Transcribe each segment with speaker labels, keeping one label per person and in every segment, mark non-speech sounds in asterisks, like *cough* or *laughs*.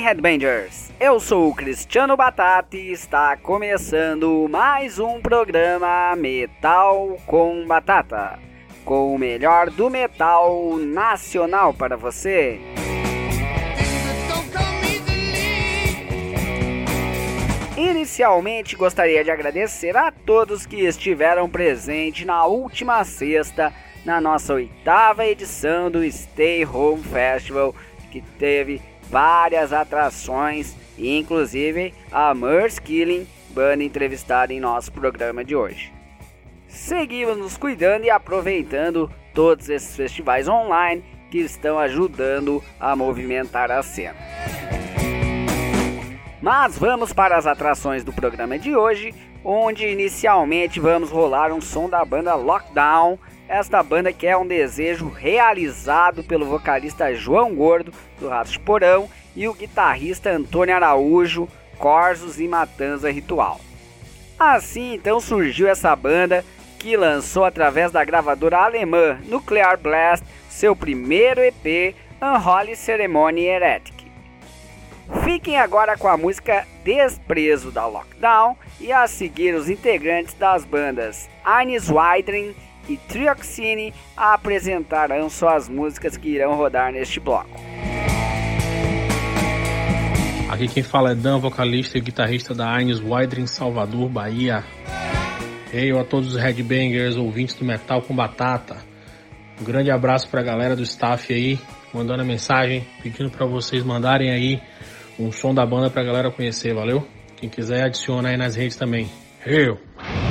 Speaker 1: Aí, Headbangers? Eu sou o Cristiano Batata e está começando mais um programa Metal com Batata, com o melhor do metal nacional para você. Inicialmente gostaria de agradecer a todos que estiveram presentes na última sexta, na nossa oitava edição do Stay Home Festival, que teve várias atrações, inclusive a Merce Killing, banda entrevistada em nosso programa de hoje. Seguimos nos cuidando e aproveitando todos esses festivais online que estão ajudando a movimentar a cena. Mas vamos para as atrações do programa de hoje, onde inicialmente vamos rolar um som da banda Lockdown, esta banda que é um desejo realizado pelo vocalista João Gordo, do Ratos de Porão, e o guitarrista Antônio Araújo, Corsos e Matanza Ritual. Assim então surgiu essa banda que lançou através da gravadora alemã Nuclear Blast seu primeiro EP, Unholy Ceremony Heretic. Fiquem agora com a música Desprezo da Lockdown e a seguir os integrantes das bandas Arnis Widring e Trioxine apresentarão suas músicas que irão rodar neste bloco.
Speaker 2: Aqui quem fala é Dan, vocalista e guitarrista da Arnis Widring, Salvador, Bahia. Hey, a todos os headbangers, ouvintes do Metal com Batata. Um grande abraço para a galera do staff aí, mandando a mensagem, pedindo para vocês mandarem aí um som da banda pra galera conhecer, valeu? Quem quiser adiciona aí nas redes também. Eu!
Speaker 3: Show.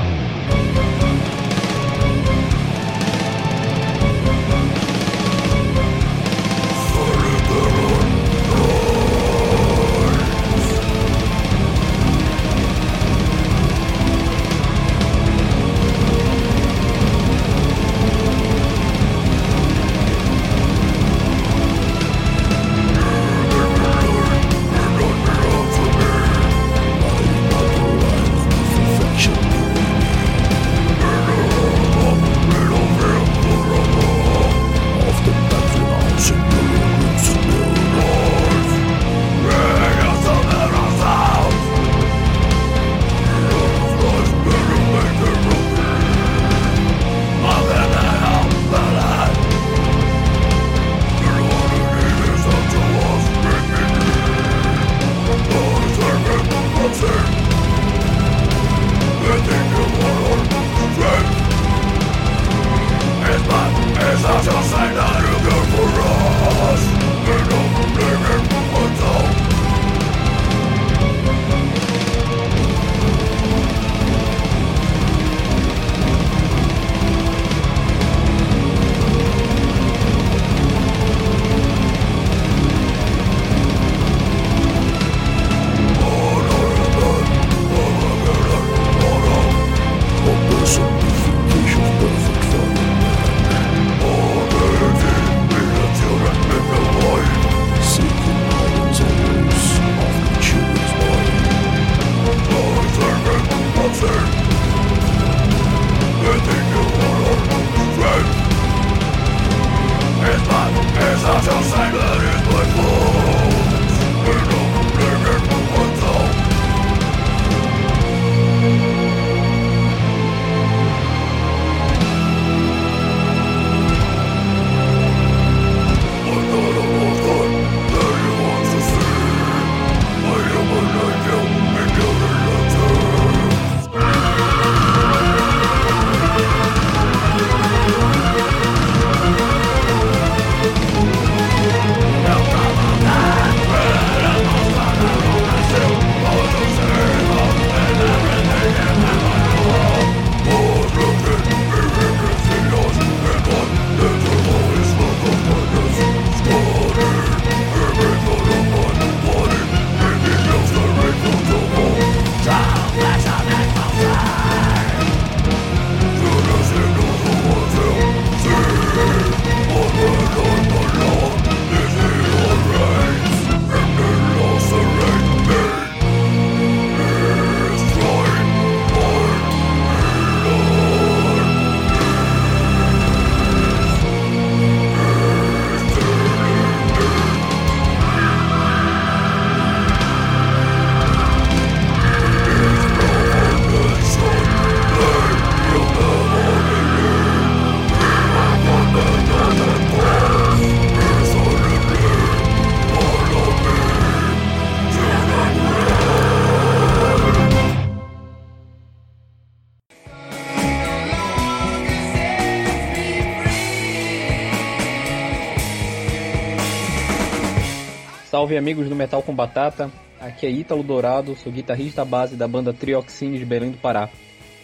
Speaker 3: Salve amigos do Metal com Batata. Aqui é Ítalo Dourado, sou guitarrista base da banda Trioxine de Belém do Pará.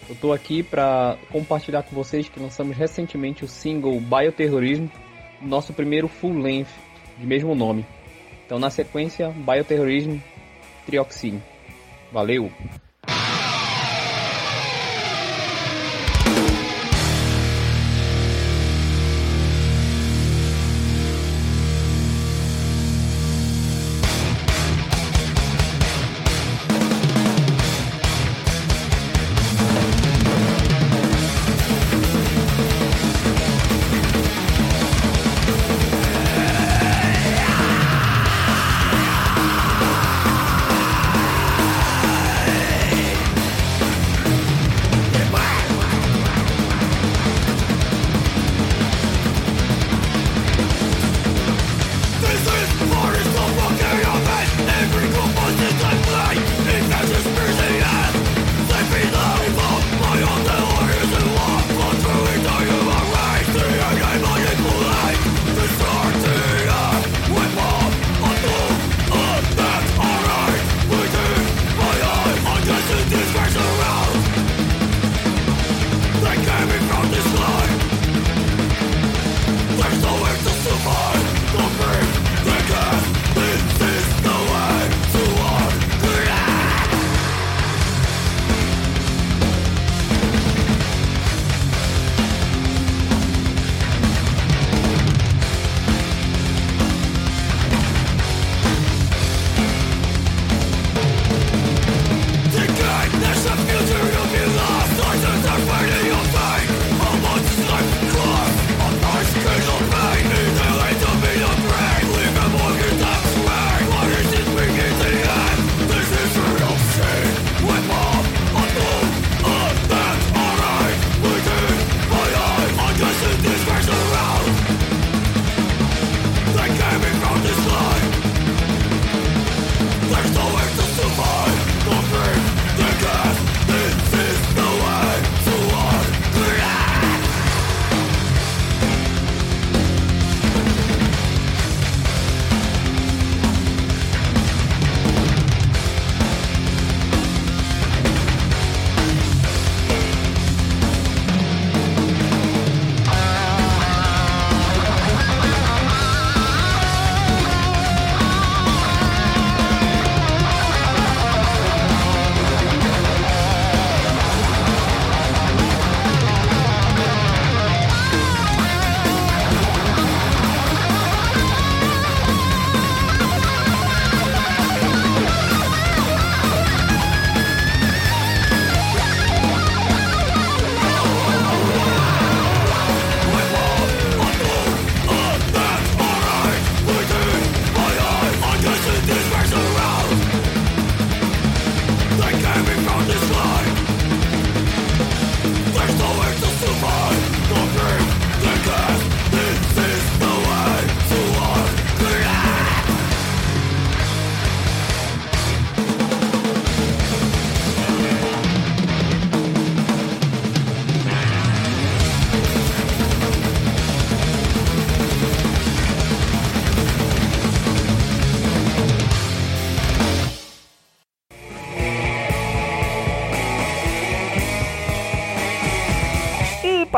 Speaker 3: Eu tô aqui para compartilhar com vocês que lançamos recentemente o single Bioterrorismo, nosso primeiro full length de mesmo nome. Então na sequência, Bioterrorismo Trioxine. Valeu!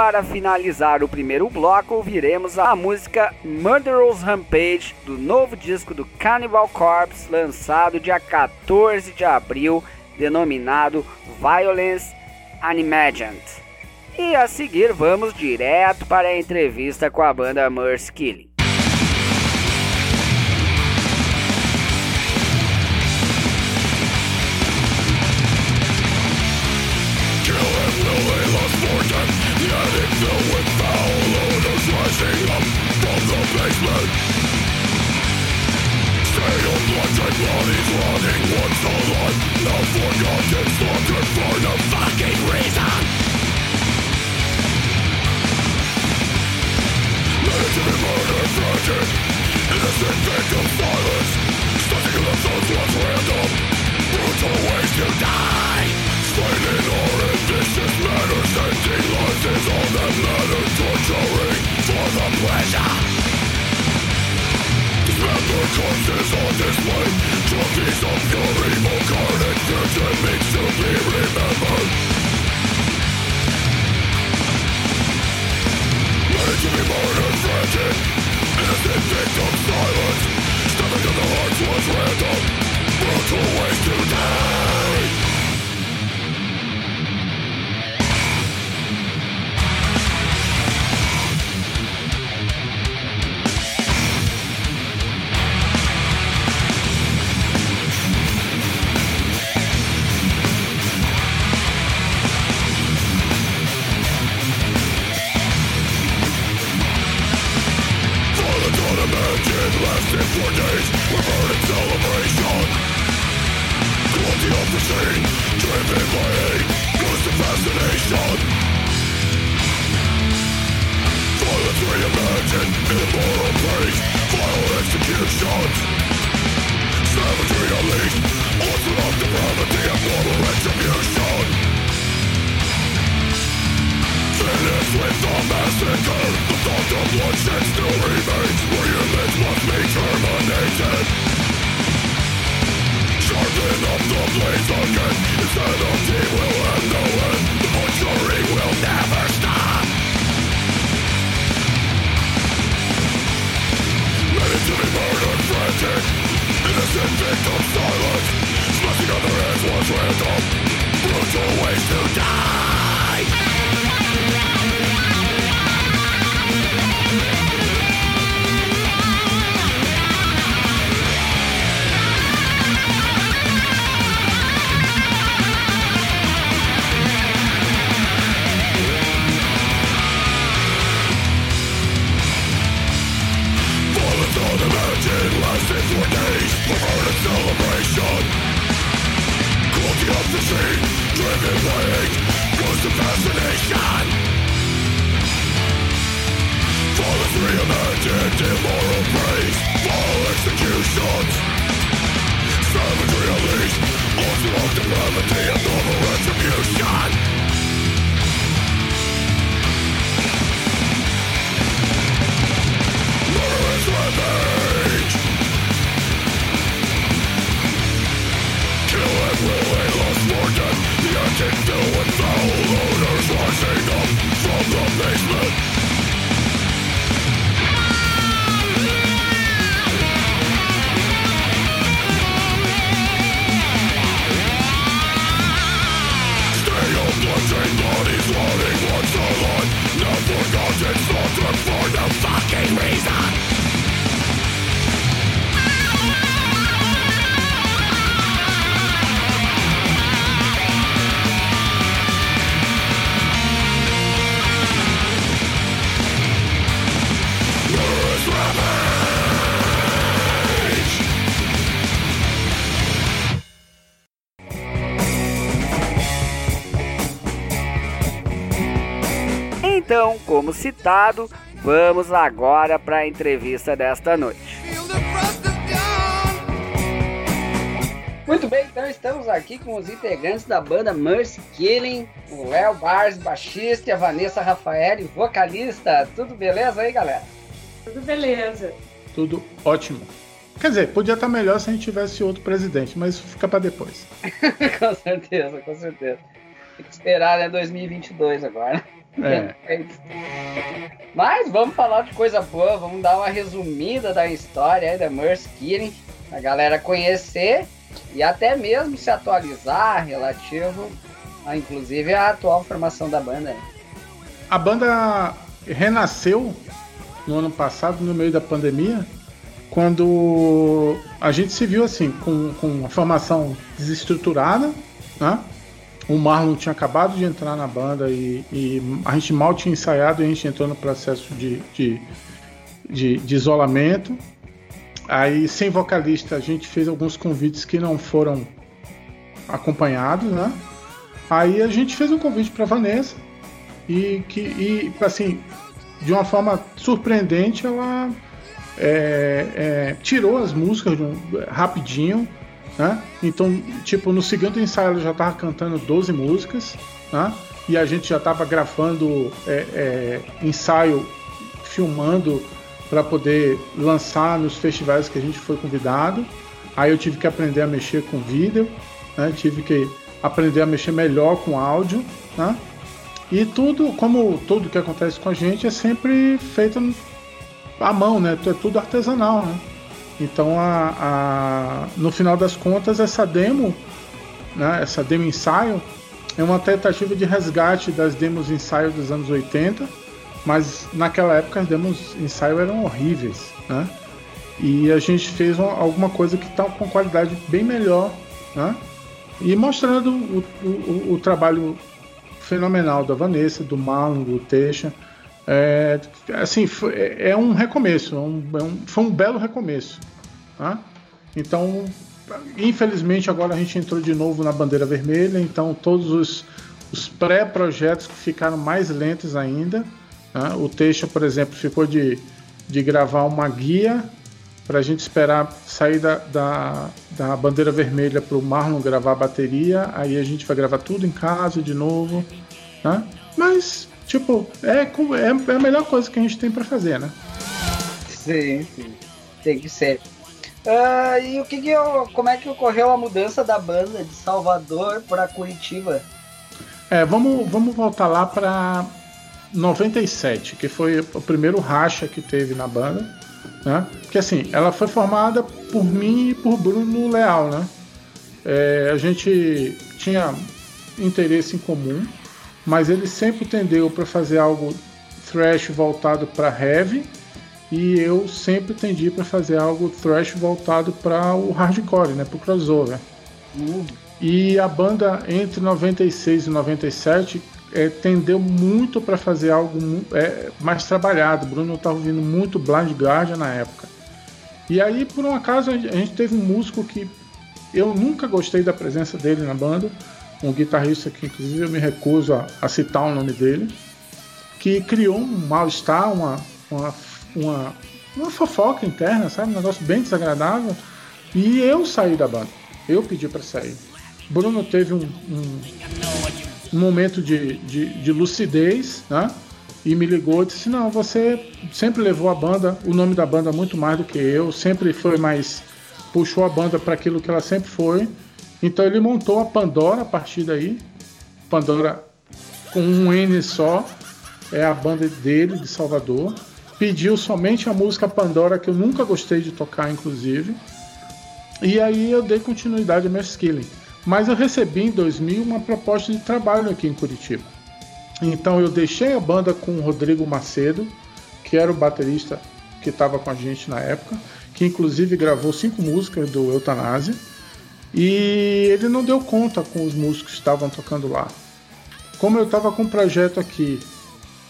Speaker 1: Para finalizar o primeiro bloco, ouviremos a música Murderous Rampage do novo disco do Cannibal Corpse, lançado dia 14 de abril, denominado Violence Unimagined. E a seguir vamos direto para a entrevista com a banda Mercy Killing.
Speaker 4: Citado, vamos agora para a entrevista desta noite. Muito bem, então estamos aqui com os integrantes da banda Mercy Killing, o Léo Bars, baixista, e a Vanessa Rafael, vocalista. Tudo beleza aí, galera?
Speaker 5: Tudo beleza.
Speaker 6: Tudo ótimo. Quer dizer, podia estar melhor se a gente tivesse outro presidente, mas isso fica para depois. *laughs*
Speaker 4: com certeza, com certeza. Tem que esperar, né, 2022 agora. É. Mas vamos falar de coisa boa, vamos dar uma resumida da história aí da Mercy Killing, a galera conhecer e até mesmo se atualizar relativo a inclusive a atual formação da banda.
Speaker 6: A banda renasceu no ano passado, no meio da pandemia, quando a gente se viu assim, com, com uma formação desestruturada, né? O Marlon tinha acabado de entrar na banda e, e, a gente mal tinha ensaiado e a gente entrou no processo de, de, de, de isolamento. Aí, sem vocalista, a gente fez alguns convites que não foram acompanhados, né? Aí a gente fez um convite para Vanessa e que, e, assim, de uma forma surpreendente, ela é, é, tirou as músicas um, rapidinho né? Então, tipo, no segundo ensaio ela já estava cantando 12 músicas, né? E a gente já estava gravando é, é, ensaio, filmando para poder lançar nos festivais que a gente foi convidado. Aí eu tive que aprender a mexer com vídeo, né? tive que aprender a mexer melhor com áudio, né? E tudo, como tudo que acontece com a gente, é sempre feito à mão, né? É tudo artesanal, né? Então, a, a, no final das contas, essa demo, né? Essa demo ensaio é uma tentativa de resgate das demos ensaio dos anos 80, mas naquela época as demos ensaio eram horríveis, né? E a gente fez uma, alguma coisa que está com qualidade bem melhor, né? E mostrando o, o, o trabalho fenomenal da Vanessa, do Marlon, do Teixa. É, assim, foi, é um recomeço, é um, é um, foi um belo recomeço. Tá? Então, infelizmente, agora a gente entrou de novo na bandeira vermelha, então todos os, os pré-projetos ficaram mais lentos ainda. Tá? O Teixa, por exemplo, ficou de, de gravar uma guia para a gente esperar sair da, da, da bandeira vermelha para o Marlon gravar a bateria, aí a gente vai gravar tudo em casa de novo, né? Mas, tipo, é, é, é a melhor coisa que a gente tem para fazer, né?
Speaker 1: Sim, sim, tem que ser. Uh, e o que, que como é que ocorreu a mudança da banda de Salvador para Curitiba?
Speaker 6: É, vamos, vamos voltar lá para 97, que foi o primeiro racha que teve na banda. Né? Porque assim, ela foi formada por mim e por Bruno Leal, né? É, a gente tinha interesse em comum, mas ele sempre tendeu para fazer algo thrash voltado para heavy e eu sempre tendi para fazer algo thrash voltado para o hardcore, né, para o crossover. Uhum. E a banda entre 96 e 97 é, tendeu muito para fazer algo é, mais trabalhado. Bruno estava ouvindo muito Blind Guardian na época. E aí, por um acaso, a gente teve um músico que eu nunca gostei da presença dele na banda, um guitarrista que, inclusive, eu me recuso a, a citar o nome dele, que criou um mal-estar, uma, uma, uma, uma fofoca interna, sabe? Um negócio bem desagradável. E eu saí da banda. Eu pedi para sair. Bruno teve um, um um momento de, de, de lucidez, né? E me ligou e disse: Não, você sempre levou a banda, o nome da banda muito mais do que eu, sempre foi mais. puxou a banda para aquilo que ela sempre foi. Então ele montou a Pandora a partir daí. Pandora com um N só, é a banda dele, de Salvador. Pediu somente a música Pandora, que eu nunca gostei de tocar, inclusive. E aí eu dei continuidade a Mass Killing. Mas eu recebi em 2000 uma proposta de trabalho aqui em Curitiba. Então eu deixei a banda com o Rodrigo Macedo, que era o baterista que estava com a gente na época, que inclusive gravou cinco músicas do Eutanásia. E ele não deu conta com os músicos que estavam tocando lá. Como eu estava com um projeto aqui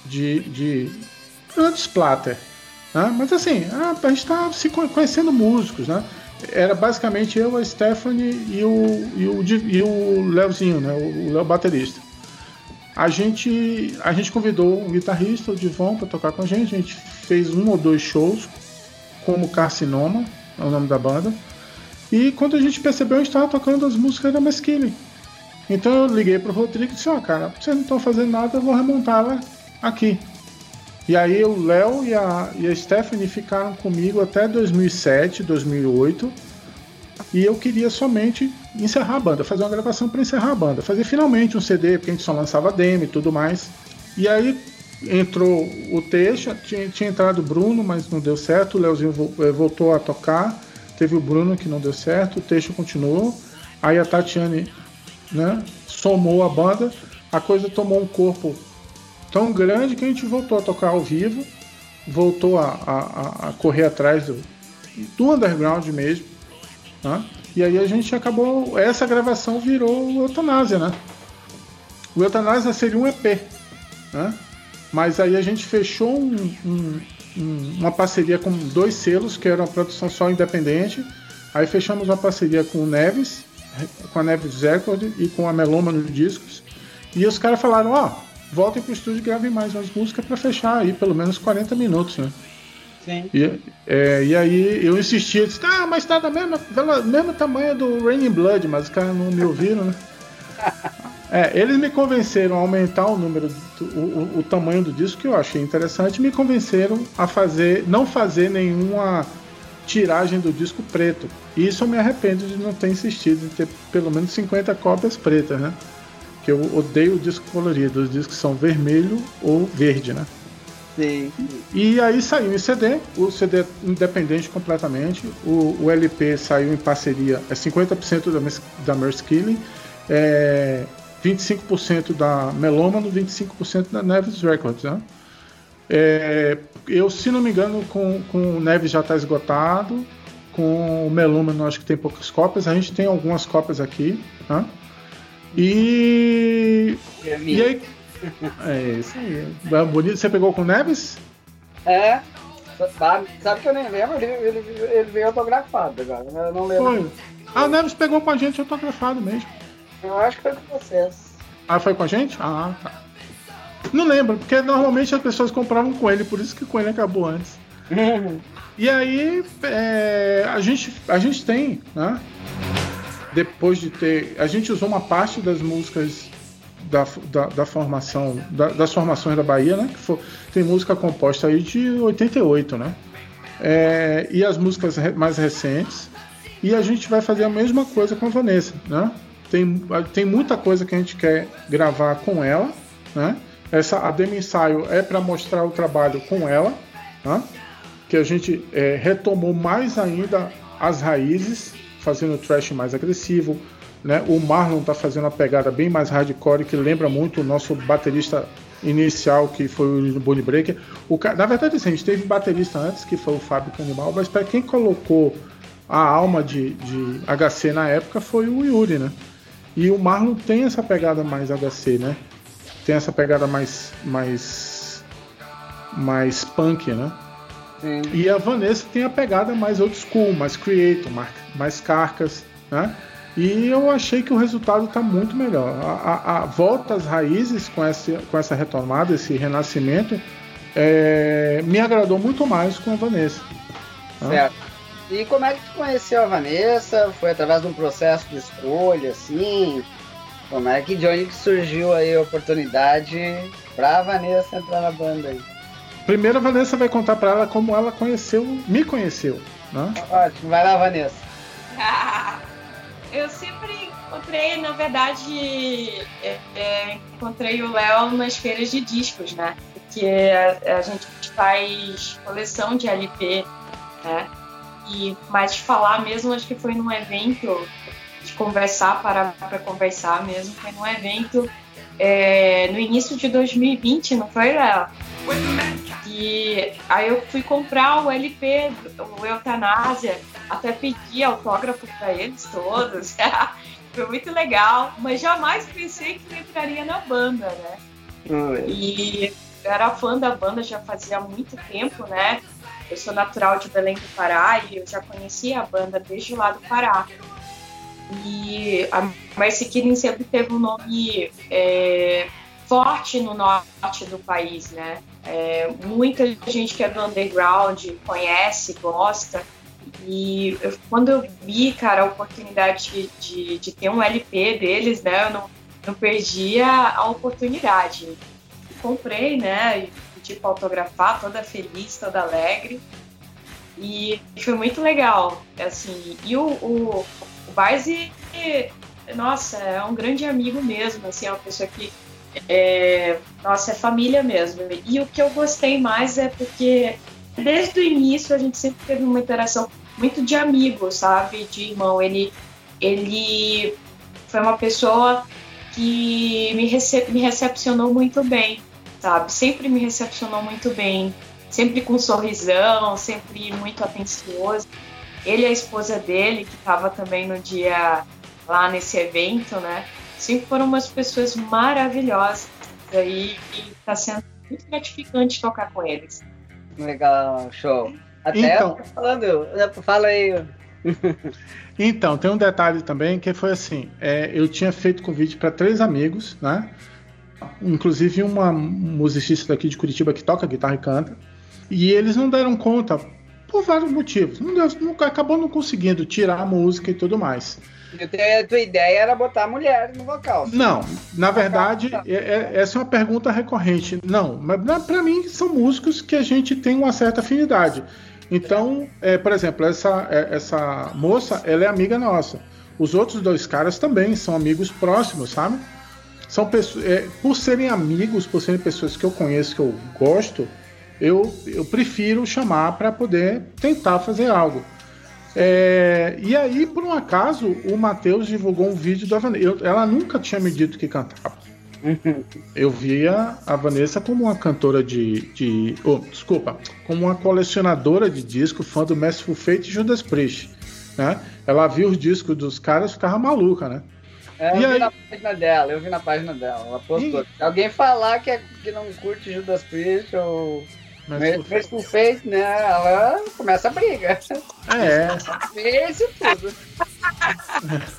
Speaker 6: de, de, de splatter, né? mas assim, a gente está se conhecendo músicos, né? era basicamente eu, a Stephanie e o, e o, e o Leozinho, né? O baterista. A gente, a gente convidou um guitarrista, o Divon, para tocar com a gente. A gente fez um ou dois shows, como Carcinoma, é o nome da banda. E quando a gente percebeu, a gente estava tocando as músicas da Mesquile. Então eu liguei pro Rodrigo e disse: Ó, oh, cara, vocês não estão fazendo nada, eu vou remontar ela aqui. E aí o Léo e a, e a Stephanie ficaram comigo até 2007, 2008. E eu queria somente encerrar a banda, fazer uma gravação para encerrar a banda, fazer finalmente um CD, porque a gente só lançava demo e tudo mais. E aí entrou o Teixa, tinha, tinha entrado o Bruno, mas não deu certo, o Leozinho eh, voltou a tocar, teve o Bruno que não deu certo, o Teixa continuou, aí a Tatiane né, somou a banda, a coisa tomou um corpo tão grande que a gente voltou a tocar ao vivo, voltou a, a, a correr atrás do, do underground mesmo. Né? E aí a gente acabou. Essa gravação virou o Eutanásia, né? O Eutanásia seria um EP. Né? Mas aí a gente fechou um, um, uma parceria com dois selos, que era uma produção só independente. Aí fechamos uma parceria com o Neves, com a Neves Record e com a Meloma nos discos. E os caras falaram, ó, oh, voltem pro estúdio e gravem mais umas músicas para fechar aí pelo menos 40 minutos, né? Sim. E, é, e aí eu insistia, disse, ah, mas tá da mesma, da mesma tamanho do Raining Blood, mas os caras não me ouviram, né? *laughs* É, eles me convenceram a aumentar o número, do, o, o, tamanho do disco, que eu achei interessante, me convenceram a fazer, não fazer nenhuma tiragem do disco preto. E isso eu me arrependo de não ter insistido em ter pelo menos 50 cópias pretas, né? Que eu odeio o disco colorido, os discos são vermelho ou verde, né?
Speaker 1: Sim.
Speaker 6: E aí saiu em CD, o CD é independente completamente, o, o LP saiu em parceria, é 50% da, da Mercy Killing, é 25% da Melômano, 25% da Neves Records, né? É, eu, se não me engano, com, com o Neves já está esgotado, com o Melômano acho que tem poucas cópias, a gente tem algumas cópias aqui, né? E. E aí. É isso aí. É bonito. Você pegou com o Neves?
Speaker 1: É. Sabe, sabe que eu nem lembro, ele, ele, ele veio autografado agora. Eu não lembro. Foi.
Speaker 6: Ah, o Neves pegou com a gente autografado mesmo.
Speaker 1: Eu acho que foi com vocês.
Speaker 6: Ah, foi com a gente? Ah, tá. Não lembro, porque normalmente as pessoas compravam com ele, por isso que com ele acabou antes. *laughs* e aí é, a, gente, a gente tem, né? Depois de ter. A gente usou uma parte das músicas da, da, da formação, da, das formações da Bahia, né? Que for, tem música composta aí de 88, né? É, e as músicas mais recentes. E a gente vai fazer a mesma coisa com a Vanessa, né? Tem, tem muita coisa que a gente quer gravar com ela, né? Essa a demo ensaio é para mostrar o trabalho com ela, né? que a gente é, retomou mais ainda as raízes, fazendo o trash mais agressivo. Né? O Marlon está fazendo uma pegada bem mais hardcore, que lembra muito o nosso baterista inicial, que foi o Bonnie Breaker. O, na verdade, assim, a gente teve baterista antes, que foi o Fábio Canibal, mas para quem colocou a alma de, de HC na época foi o Yuri, né? E o Marlon tem essa pegada mais HC, né? Tem essa pegada mais mais mais punk, né? Sim. E a Vanessa tem a pegada mais old school, mais creator, mais carcas, né? E eu achei que o resultado está muito melhor. A, a, a, volta às raízes com essa, com essa retomada, esse renascimento, é, me agradou muito mais com a Vanessa.
Speaker 1: Né? E como é que tu conheceu a Vanessa? Foi através de um processo de escolha, assim? Como é que de onde surgiu aí a oportunidade pra Vanessa entrar na banda aí?
Speaker 6: Primeiro a Vanessa vai contar para ela como ela conheceu, me conheceu, né?
Speaker 1: Ótimo, vai lá, Vanessa. *laughs*
Speaker 5: eu sempre encontrei, na verdade, é, é, encontrei o Léo nas feiras de discos, né? Porque a, a gente faz coleção de LP, né? E mais falar mesmo, acho que foi num evento de conversar, parar para conversar mesmo, foi num evento é, no início de 2020, não foi, Léo? E aí eu fui comprar o LP, o Eutanásia, até pedi autógrafo para eles todos. *laughs* foi muito legal, mas jamais pensei que eu entraria na banda, né? E eu era fã da banda já fazia muito tempo, né? Eu sou natural de Belém do Pará e eu já conhecia a banda desde lá do Pará. E a Mercy Killing sempre teve um nome é, forte no norte do país, né? É, muita gente que é do underground conhece, gosta. E eu, quando eu vi, cara, a oportunidade de, de, ter um LP deles, né? Eu não, não perdi a oportunidade. Comprei, né? Pedi para autografar, toda feliz, toda alegre. E foi muito legal, assim. E o, o, o nossa, é um grande amigo mesmo, assim, é uma pessoa que é, nossa, é família mesmo. E o que eu gostei mais é porque desde o início a gente sempre teve uma interação muito de amigo, sabe? De irmão. Ele, ele foi uma pessoa que me, me recepcionou muito bem sabe? Sempre me recepcionou muito bem, sempre com um sorrisão, sempre muito atencioso. Ele e a esposa dele, que estava também no dia lá nesse evento, né? Sempre foram umas pessoas maravilhosas aí e está sendo muito gratificante tocar com eles.
Speaker 1: Legal, show. Até então, falando, fala aí.
Speaker 6: então, tem um detalhe também que foi assim: é, eu tinha feito convite para três amigos, né? Inclusive uma musicista daqui de Curitiba que toca guitarra e canta. E eles não deram conta por vários motivos. Não deu, não, acabou não conseguindo tirar a música e tudo mais.
Speaker 4: A tua ideia era botar mulher no vocal.
Speaker 6: Não, na verdade, é, é, essa é uma pergunta recorrente. Não, mas para mim são músicos que a gente tem uma certa afinidade. Então, é, por exemplo, essa, é, essa moça, ela é amiga nossa. Os outros dois caras também são amigos próximos, sabe? São pessoas, é, por serem amigos, por serem pessoas que eu conheço, que eu gosto, eu, eu prefiro chamar para poder tentar fazer algo. É, e aí, por um acaso, o Matheus divulgou um vídeo da Vanessa. Ela nunca tinha me dito que cantava. Uhum. Eu via a Vanessa como uma cantora de. de oh, desculpa, como uma colecionadora de disco, fã do Merciful Fate e Judas Priest. Né? Ela via os discos dos caras e ficava maluca, né?
Speaker 4: É, eu e vi aí... na página dela, eu vi na página dela. Ela postou. E... Alguém falar que, é, que não curte Judas Priest ou mas por fez, né? Ela começa a briga.
Speaker 6: É.
Speaker 4: Isso tudo. *laughs*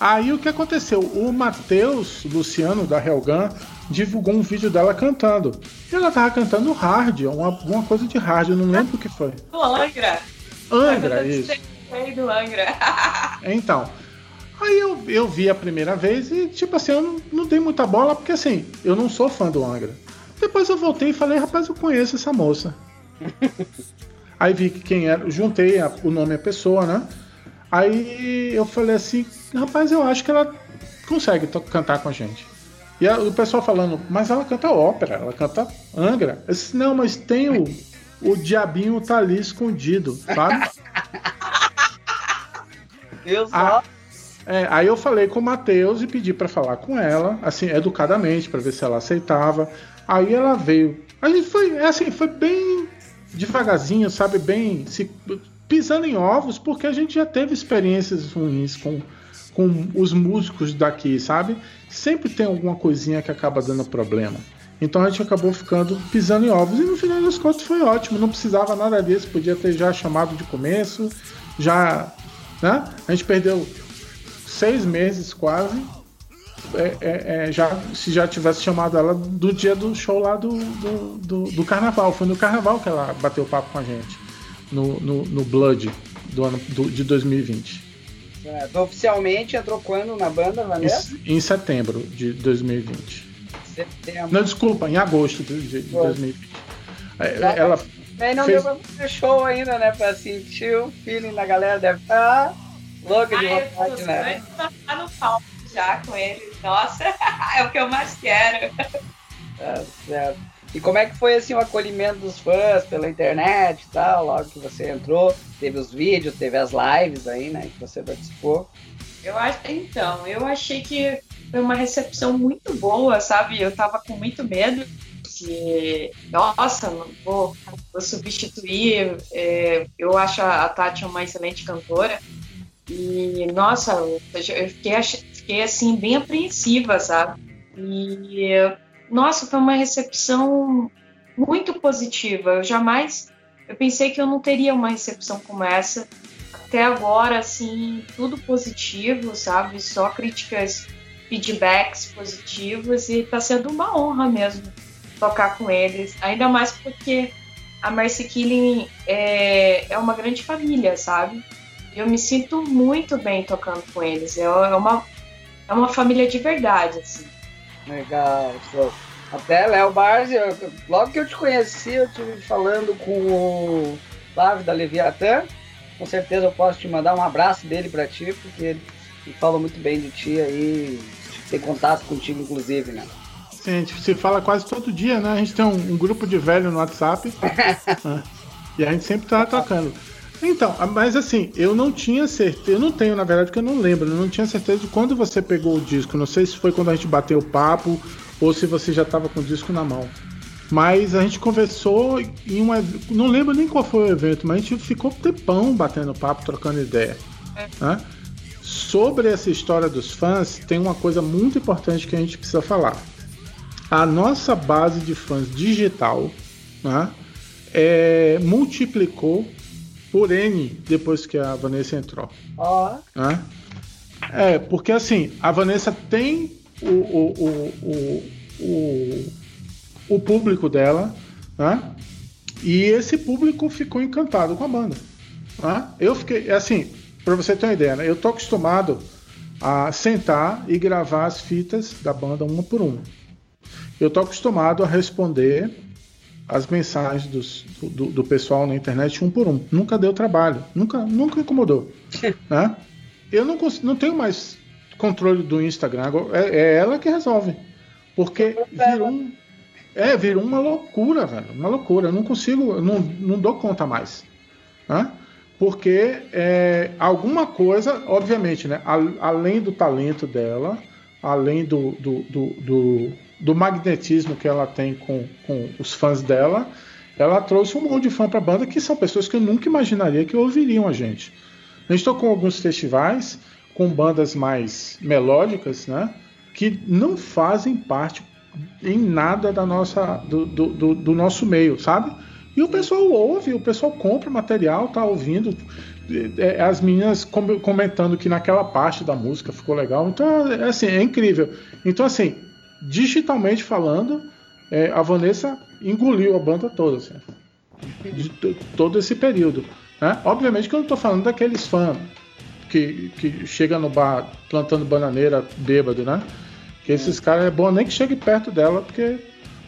Speaker 6: Aí o que aconteceu? O Matheus Luciano da Helgan divulgou um vídeo dela cantando. E ela tava cantando hard, uma, uma coisa de hard, eu não lembro o que foi.
Speaker 5: Do Angra.
Speaker 6: Angra, isso.
Speaker 5: Do Angra. *laughs*
Speaker 6: Então. Aí eu, eu vi a primeira vez e, tipo assim, eu não, não dei muita bola, porque assim, eu não sou fã do Angra. Depois eu voltei e falei, rapaz, eu conheço essa moça. *laughs* Aí vi que quem era, juntei a, o nome a pessoa, né? Aí eu falei assim, rapaz, eu acho que ela consegue cantar com a gente. E a, o pessoal falando, mas ela canta ópera, ela canta Angra. Eu disse, não, mas tem o, o diabinho tá ali escondido, sabe? *laughs*
Speaker 4: Eu só. Ah,
Speaker 6: é, aí eu falei com o Matheus e pedi para falar com ela, assim, educadamente, para ver se ela aceitava. Aí ela veio. A gente foi, é assim, foi bem devagarzinho, sabe? Bem se, pisando em ovos, porque a gente já teve experiências ruins com, com os músicos daqui, sabe? Sempre tem alguma coisinha que acaba dando problema. Então a gente acabou ficando pisando em ovos. E no final das contas foi ótimo, não precisava nada disso, podia ter já chamado de começo, já. Né? A gente perdeu seis meses quase é, é, é, já, se já tivesse chamado ela do dia do show lá do, do, do, do, carnaval. Foi no carnaval que ela bateu papo com a gente. No, no, no Blood do ano do, de 2020.
Speaker 4: É, oficialmente entrou quando na banda, Vanessa?
Speaker 6: Em, em setembro de 2020. Setembro. Não, desculpa, em agosto de, de, de 2020. É, ela.
Speaker 4: Bem, não fez... deu pra fazer show ainda, né? Pra sentir o feeling da galera. Deve estar tá louca de vontade, né?
Speaker 5: Tá no palco já com ele. Nossa, *laughs* é o que eu mais quero.
Speaker 4: É, certo. E como é que foi assim o acolhimento dos fãs pela internet e tal, logo que você entrou? Teve os vídeos, teve as lives aí, né, que você participou.
Speaker 5: Eu acho, então, eu achei que foi uma recepção muito boa, sabe? Eu tava com muito medo que, nossa, vou, vou substituir. É, eu acho a Tati uma excelente cantora. E, nossa, eu fiquei, fiquei assim, bem apreensiva, sabe? E, nossa, foi uma recepção muito positiva. Eu jamais. Eu pensei que eu não teria uma recepção como essa. Até agora, assim, tudo positivo, sabe? Só críticas, feedbacks positivos e tá sendo uma honra mesmo tocar com eles. Ainda mais porque a Mercy Killing é, é uma grande família, sabe? Eu me sinto muito bem tocando com eles. É, é uma, é uma família de verdade, assim.
Speaker 4: Legal, show. Até Léo Barzi, logo que eu te conheci, eu estive falando com o Flávio da Leviatã. Com certeza eu posso te mandar um abraço dele para ti, porque ele falou muito bem de ti aí, tem contato contigo, inclusive, né?
Speaker 6: Sim, a gente se fala quase todo dia, né? A gente tem um, um grupo de velho no WhatsApp. né? *laughs* E a gente sempre tá tocando. Então, mas assim, eu não tinha certeza, eu não tenho, na verdade, porque eu não lembro, eu não tinha certeza de quando você pegou o disco. Não sei se foi quando a gente bateu o papo ou se você já estava com o disco na mão. Mas a gente conversou em uma. Não lembro nem qual foi o evento, mas a gente ficou tempão batendo papo, trocando ideia. Né? Sobre essa história dos fãs, tem uma coisa muito importante que a gente precisa falar. A nossa base de fãs digital né, é, multiplicou por N depois que a Vanessa entrou.
Speaker 4: Ó.
Speaker 6: Oh. Né? É, porque assim, a Vanessa tem o, o, o, o, o, público dela, né? E esse público ficou encantado com a banda. Né? Eu fiquei, assim, para você ter uma ideia, né? eu tô acostumado a sentar e gravar as fitas da banda uma por uma. Eu tô acostumado a responder as mensagens dos, do, do, pessoal na internet um por um. Nunca deu trabalho, nunca, nunca incomodou. *laughs* né? Eu não, consigo, não tenho mais controle do Instagram, é, é ela que resolve. Porque virou, um, é, virou uma loucura, velho. Uma loucura. Eu não consigo, não, não dou conta mais. Né? Porque é, alguma coisa, obviamente, né? além do talento dela, além do, do, do, do, do magnetismo que ela tem com, com os fãs dela, ela trouxe um monte de fã para a banda que são pessoas que eu nunca imaginaria que ouviriam a gente. A gente tocou alguns festivais com bandas mais melódicas, né? Que não fazem parte em nada da nossa, do, do, do, do nosso meio, sabe? E o pessoal ouve, o pessoal compra material, tá ouvindo. É, as meninas comentando que naquela parte da música ficou legal. Então, é assim, é incrível. Então, assim, digitalmente falando, é, a Vanessa engoliu a banda toda, assim, de todo esse período. Né? Obviamente que eu não estou falando daqueles fãs que, que chega no bar plantando bananeira bêbado, né? Que esses caras é bom nem que chegue perto dela, porque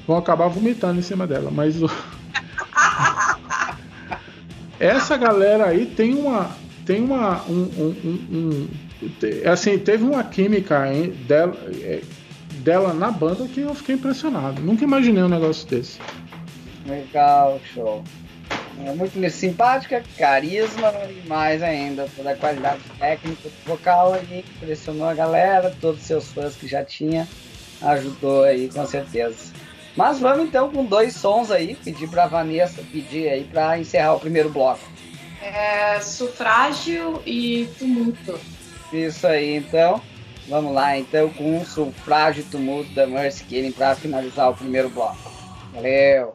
Speaker 6: vão acabar vomitando em cima dela. Mas o... *laughs* essa galera aí tem uma. Tem uma. Um, um, um, assim, teve uma química hein, dela, é, dela na banda que eu fiquei impressionado. Nunca imaginei um negócio desse.
Speaker 4: Legal, show. É muito simpática, carisma e mais ainda, toda a qualidade técnica vocal aí, impressionou a galera, todos os seus fãs que já tinha, ajudou aí com certeza. Mas vamos então com dois sons aí, pedir pra Vanessa pedir aí pra encerrar o primeiro bloco.
Speaker 5: É, sufrágio e tumulto.
Speaker 4: Isso aí, então. Vamos lá então com um sufrágio tumulto da Mercy Killing pra finalizar o primeiro bloco. Valeu!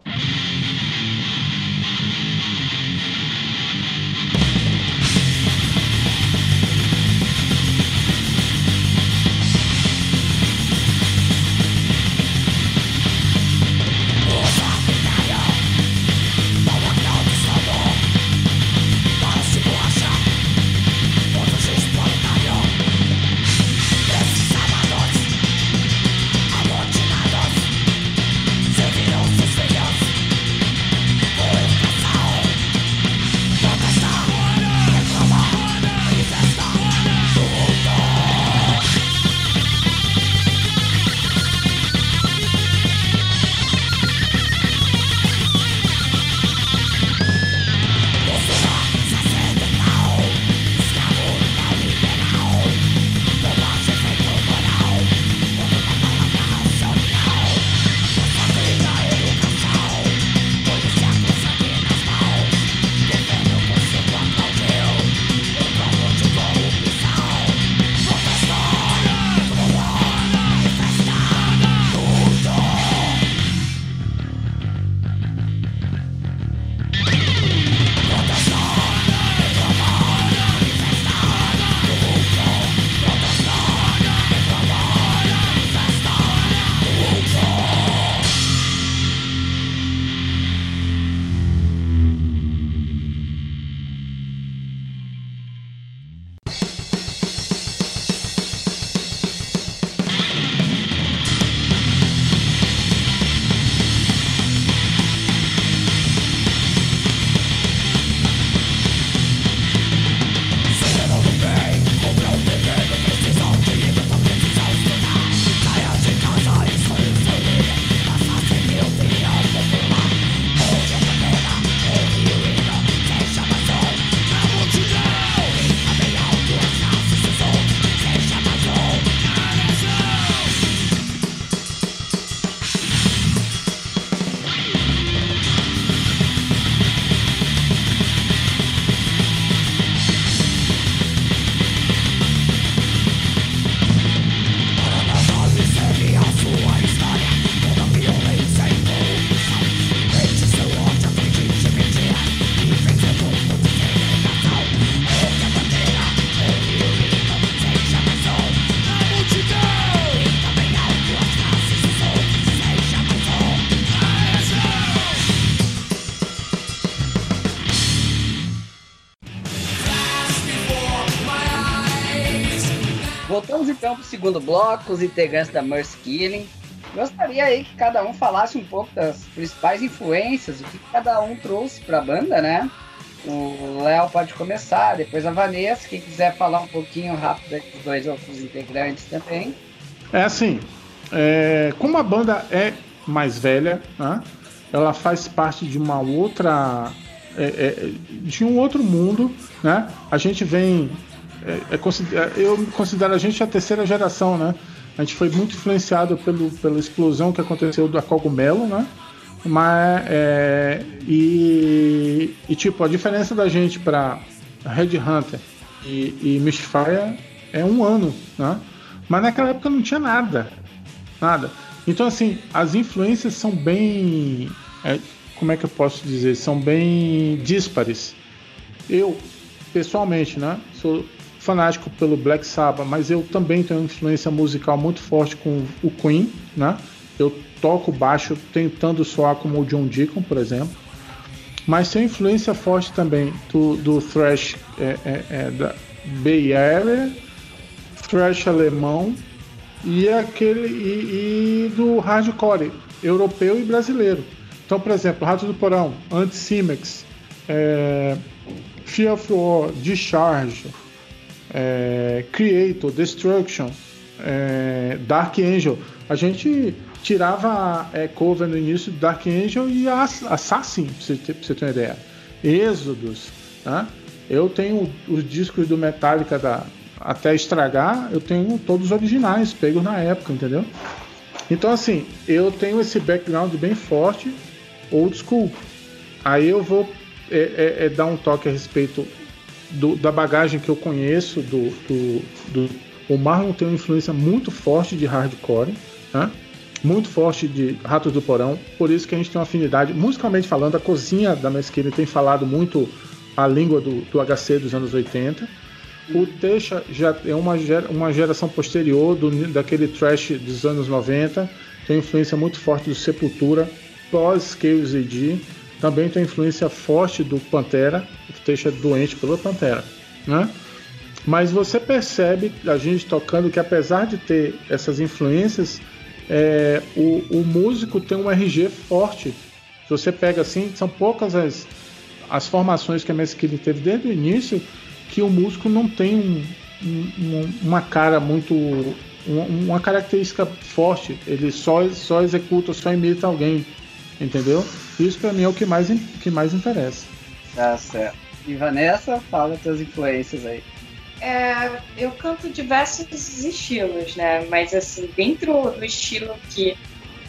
Speaker 4: Então para o segundo bloco, os integrantes da Mercy Killing. Gostaria aí que cada um falasse um pouco das principais influências, o que cada um trouxe para a banda, né? O Léo pode começar, depois a Vanessa, quem quiser falar um pouquinho rápido dos dois outros integrantes também.
Speaker 6: É assim, é, como a banda é mais velha, né, ela faz parte de uma outra. É, é, de um outro mundo, né? A gente vem. É, é eu considero a gente a terceira geração, né? A gente foi muito influenciado pelo, pela explosão que aconteceu da Cogumelo, né? Mas, é, e, e, tipo, a diferença da gente para Red Hunter e, e Mistfire é um ano, né? Mas naquela época não tinha nada. Nada. Então, assim, as influências são bem. É, como é que eu posso dizer? São bem díspares. Eu, pessoalmente, né? Sou fanático pelo Black Sabbath, mas eu também tenho influência musical muito forte com o Queen, né? Eu toco baixo tentando soar como o John Deacon, por exemplo. Mas tem influência forte também do, do thrash é, é, é, da Bay Area, thrash alemão e aquele e, e, do hardcore europeu e brasileiro. Então, por exemplo, Rato do Porão, Anticimex, é, Fear of War, Discharge, é, Creator, Destruction, é, Dark Angel. A gente tirava é, cover no início do Dark Angel e Assassin, pra você ter, pra você ter uma ideia. Êxodos, né? Eu tenho os discos do Metallica da, até estragar, eu tenho todos os originais, pegos na época, entendeu? Então, assim, eu tenho esse background bem forte, old school. Aí eu vou é, é, é dar um toque a respeito do, da bagagem que eu conheço do, do, do, o Marlon tem uma influência muito forte de hardcore, né? muito forte de Ratos do Porão, por isso que a gente tem uma afinidade, musicalmente falando, a cozinha da Mesquita tem falado muito a língua do, do HC dos anos 80. O Teixa já é uma, uma geração posterior do, daquele trash dos anos 90, tem influência muito forte do Sepultura, pós Chaos AD, também tem influência forte do Pantera, o Teixa é doente pela Pantera, né? Mas você percebe a gente tocando que apesar de ter essas influências, é, o, o, músico tem um RG forte. Se você pega assim, são poucas as, as formações que a Mesquita teve desde o início que o músico não tem um, um, uma cara muito. Uma, uma, característica forte. Ele só, só executa, só imita alguém. Entendeu? Isso para mim é o que mais, que mais interessa.
Speaker 4: Tá certo. E Vanessa, fala as tuas influências aí.
Speaker 5: É, eu canto diversos estilos, né? Mas assim, dentro do estilo que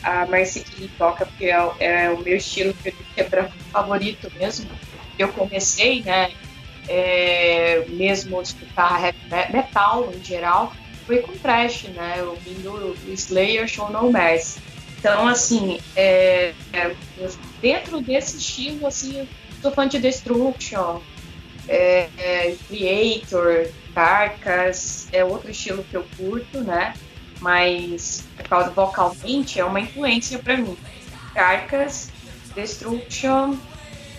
Speaker 5: a Marcy King toca, porque é, é, o meu estilo que é favorito mesmo, eu comecei, né? É, mesmo escutar heavy metal em geral, foi com trash, né? Ouvindo o Slayer Show No Mercy. Então, assim, é, é, dentro desse estilo, assim, sou fã de Destruction, é, é, Creator, Carcas é outro estilo que eu curto, né? Mas por causa vocalmente é uma influência para mim. Carcas, Destruction,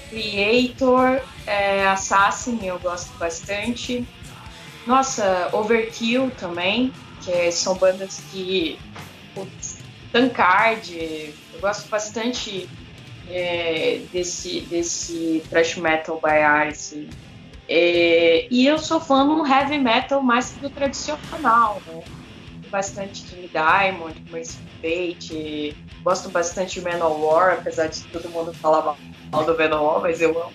Speaker 5: Creator, é, Assassin eu gosto bastante. Nossa, Overkill também, que são bandas que. Putz, Tankard, eu gosto bastante é, desse, desse thrash metal by Ice. É, e eu sou fã do heavy metal mais do tradicional, né? Bastante King Diamond, Mercy Fate, gosto bastante de Manowar, apesar de todo mundo falar mal do Manowar, mas eu amo.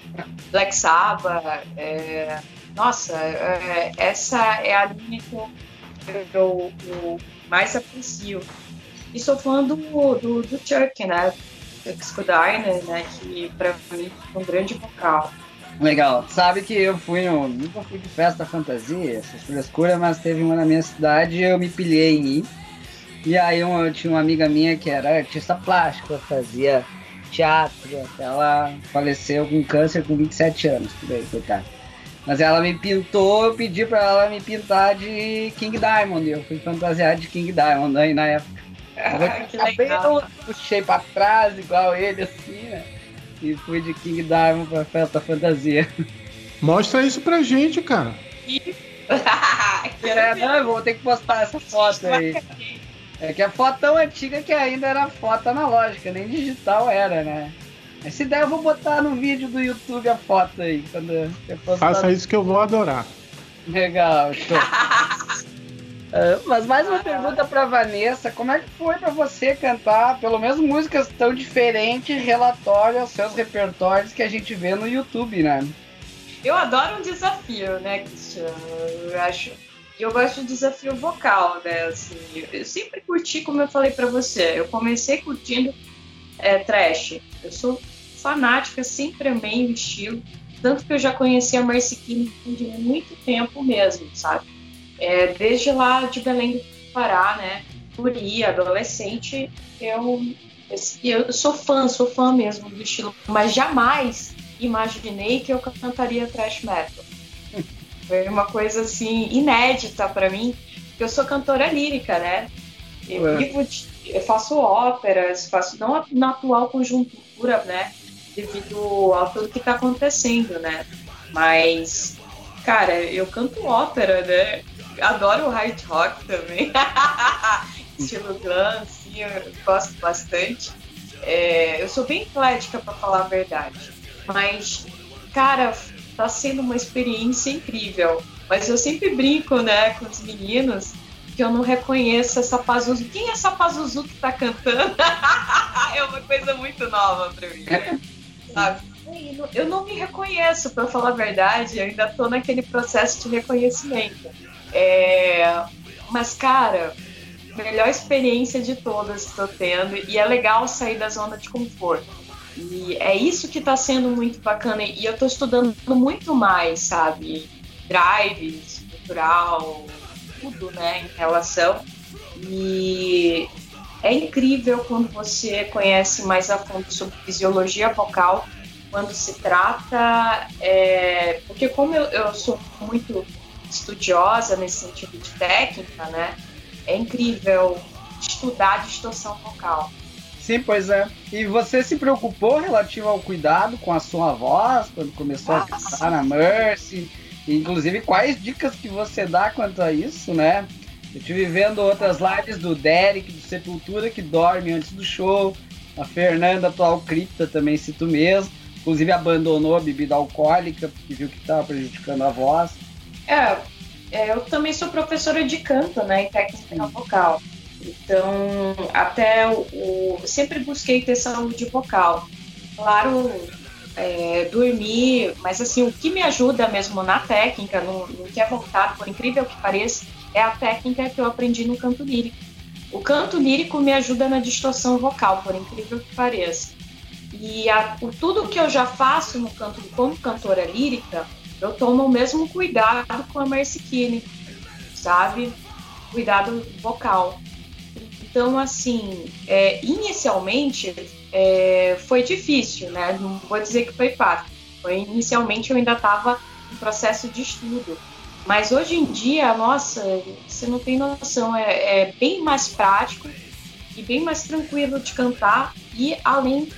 Speaker 5: Black Sabbath, é, nossa, é, essa é a linha que eu, eu, eu, mais aprecio. E sou fã do, do, do Chuck, né? Chuck Scudainer, né? Que pra mim é um grande vocal.
Speaker 4: Legal. Sabe que eu fui no. Nunca fui de festa fantasia, essas frescuras, mas teve uma na minha cidade eu me pilhei em ir. E aí eu tinha uma amiga minha que era artista plástica, fazia teatro, ela faleceu com câncer com 27 anos, tudo bem, coitado. Mas ela me pintou, eu pedi pra ela me pintar de King Diamond. Eu fui fantasiado de King Diamond aí na época. Ah, que *laughs* legal. puxei pra trás, igual ele, assim, né? E fui de King Diamond pra festa fantasia.
Speaker 6: Mostra isso pra gente, cara. *laughs*
Speaker 4: É, não, eu vou ter que postar essa foto aí. É que a foto tão antiga que ainda era foto analógica, nem digital era, né? Mas se der, eu vou botar no vídeo do YouTube a foto aí. Quando eu postar.
Speaker 6: Faça isso que eu vou adorar.
Speaker 4: Legal, show. *laughs* Uh, mas mais uma pergunta para Vanessa: como é que foi para você cantar, pelo menos músicas tão diferentes, relatório aos seus repertórios que a gente vê no YouTube, né?
Speaker 5: Eu adoro um desafio, né, Cristiano? Eu acho. Eu gosto de desafio vocal, né? Assim, eu sempre curti, como eu falei para você. Eu comecei curtindo é, trash. Eu sou fanática, sempre amei o estilo. Tanto que eu já conhecia a Mercy King de muito tempo mesmo, sabe? É, desde lá de Belém do Pará, né? Guri, adolescente, eu, eu sou fã, sou fã mesmo do estilo, mas jamais imaginei que eu cantaria thrash metal. Foi uma coisa assim inédita para mim, porque eu sou cantora lírica, né? Eu, vivo de, eu faço óperas, faço não na atual conjuntura, né? Devido a tudo que está acontecendo, né? Mas, cara, eu canto ópera, né? Adoro o hard rock também. *laughs* Estilo glam, assim, eu gosto bastante. É, eu sou bem eclética, para falar a verdade. Mas, cara, tá sendo uma experiência incrível. Mas eu sempre brinco, né, com os meninos que eu não reconheço essa Pazuzu. Quem é essa Pazuzu que tá cantando? *laughs* é uma coisa muito nova pra mim. *laughs* Sabe? Eu não me reconheço, para falar a verdade. Eu ainda tô naquele processo de reconhecimento. É, mas, cara, melhor experiência de todas que estou tendo e é legal sair da zona de conforto. E é isso que está sendo muito bacana e eu estou estudando muito mais, sabe? Drive, estrutural, tudo, né, em relação. E é incrível quando você conhece mais a fundo sobre fisiologia vocal, quando se trata. É, porque, como eu, eu sou muito estudiosa nesse sentido de técnica, né? É incrível estudar distorção vocal.
Speaker 4: Sim, pois é. E você se preocupou relativo ao cuidado com a sua voz quando começou Nossa. a cantar na Mercy? Inclusive, quais dicas que você dá quanto a isso, né? Eu estive vendo outras lives do Derek, do Sepultura, que dorme antes do show. A Fernanda, atual cripta, também cito mesmo. Inclusive abandonou a bebida alcoólica, porque viu que estava prejudicando a voz.
Speaker 5: É, é, eu também sou professora de canto, né, e técnica vocal. Então, até o, o, sempre busquei ter saúde vocal. Claro, é, dormir, mas assim, o que me ajuda mesmo na técnica, no, no que é voltado, por incrível que pareça, é a técnica que eu aprendi no canto lírico. O canto lírico me ajuda na distorção vocal, por incrível que pareça. E a, o, tudo que eu já faço no canto como cantora lírica, eu tomo o mesmo cuidado com a Mercy Kine, sabe? Cuidado vocal. Então, assim, é, inicialmente é, foi difícil, né? Não vou dizer que foi fácil. Foi, inicialmente eu ainda estava em processo de estudo. Mas hoje em dia, nossa, você não tem noção, é, é bem mais prático e bem mais tranquilo de cantar e além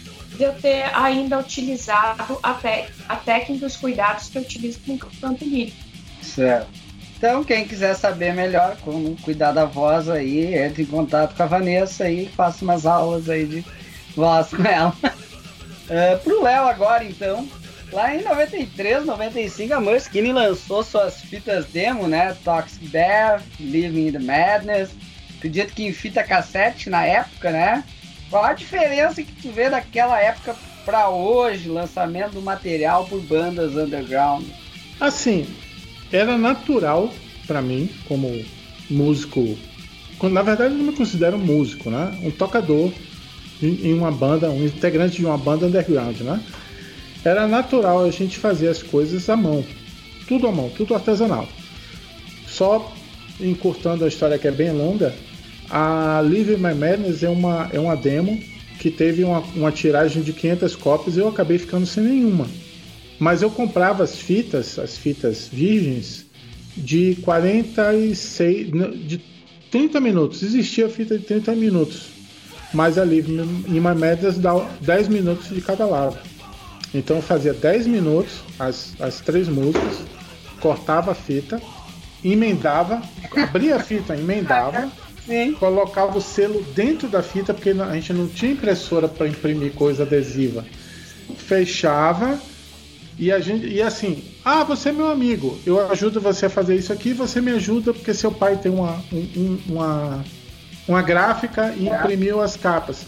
Speaker 5: eu ter ainda utilizado a, a técnica dos cuidados que eu utilizo com o canto lírico.
Speaker 4: Certo. Então, quem quiser saber melhor como cuidar da voz aí, entre em contato com a Vanessa e faça umas aulas aí de voz com ela. uh, *laughs* pro Léo agora, então. Lá em 93, 95, a Muskini lançou suas fitas demo, né? Toxic Bear, Living in the Madness. Acredito que em fita cassete na época, né? Qual a diferença que tu vê daquela época para hoje, lançamento do material por bandas underground?
Speaker 6: Assim, era natural para mim, como músico. Na verdade, eu não me considero músico, né? Um tocador em uma banda, um integrante de uma banda underground, né? Era natural a gente fazer as coisas à mão, tudo à mão, tudo artesanal. Só encurtando a história que é bem longa, a Live My Madness é uma, é uma demo que teve uma, uma tiragem de 500 cópias e eu acabei ficando sem nenhuma. Mas eu comprava as fitas, as fitas virgens, de 46, de 30 minutos. Existia fita de 30 minutos, mas a Live My Madness dá 10 minutos de cada lado. Então eu fazia 10 minutos, as, as três músicas, cortava a fita, emendava, abria a fita, emendava, *laughs*
Speaker 4: Sim.
Speaker 6: colocava o selo dentro da fita, porque a gente não tinha impressora para imprimir coisa adesiva. Fechava e a gente e assim, ah, você é meu amigo, eu ajudo você a fazer isso aqui, você me ajuda porque seu pai tem uma, um- um- uma, uma gráfica e imprimiu as capas.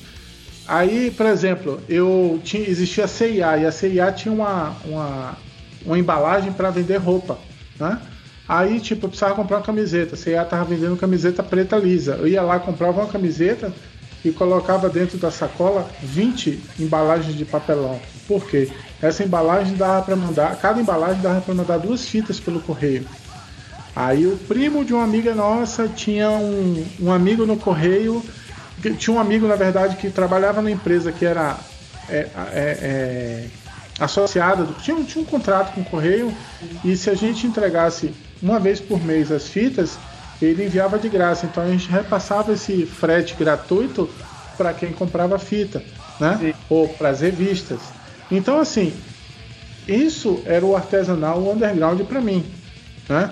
Speaker 6: Aí, por exemplo, eu tinha, existia a CIA e a CIA tinha uma, uma, uma embalagem para vender roupa, né? Aí, tipo, eu precisava comprar uma camiseta. A CIA tava vendendo camiseta preta lisa. Eu ia lá, comprava uma camiseta e colocava dentro da sacola 20 embalagens de papelão. Por quê? Essa embalagem dava para mandar, cada embalagem dava para mandar duas fitas pelo correio. Aí o primo de uma amiga nossa tinha um, um amigo no correio, tinha um amigo na verdade que trabalhava na empresa que era é, é, é, associada, tinha, tinha um contrato com o correio e se a gente entregasse uma vez por mês as fitas, ele enviava de graça. Então a gente repassava esse frete gratuito para quem comprava fita, né? Ou para as revistas. Então assim, isso era o artesanal o underground para mim, né?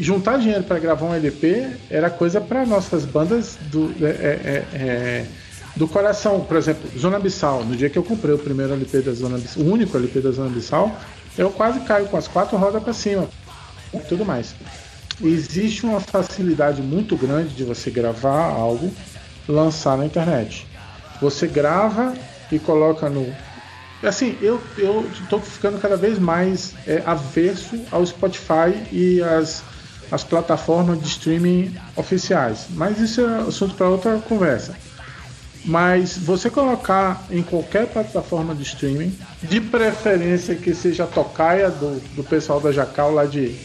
Speaker 6: Juntar dinheiro para gravar um LP era coisa para nossas bandas do, é, é, é, do coração. Por exemplo, Zona Abissal. No dia que eu comprei o primeiro LP da Zona Abissal, o único LP da Zona Abissal, eu quase caio com as quatro rodas para cima e tudo mais. Existe uma facilidade muito grande de você gravar algo, lançar na internet. Você grava e coloca no assim, eu, eu tô ficando cada vez mais é, averso ao Spotify e as, as plataformas de streaming oficiais. Mas isso é assunto para outra conversa. Mas você colocar em qualquer plataforma de streaming, de preferência que seja a tocaia do, do pessoal da Jacal lá de,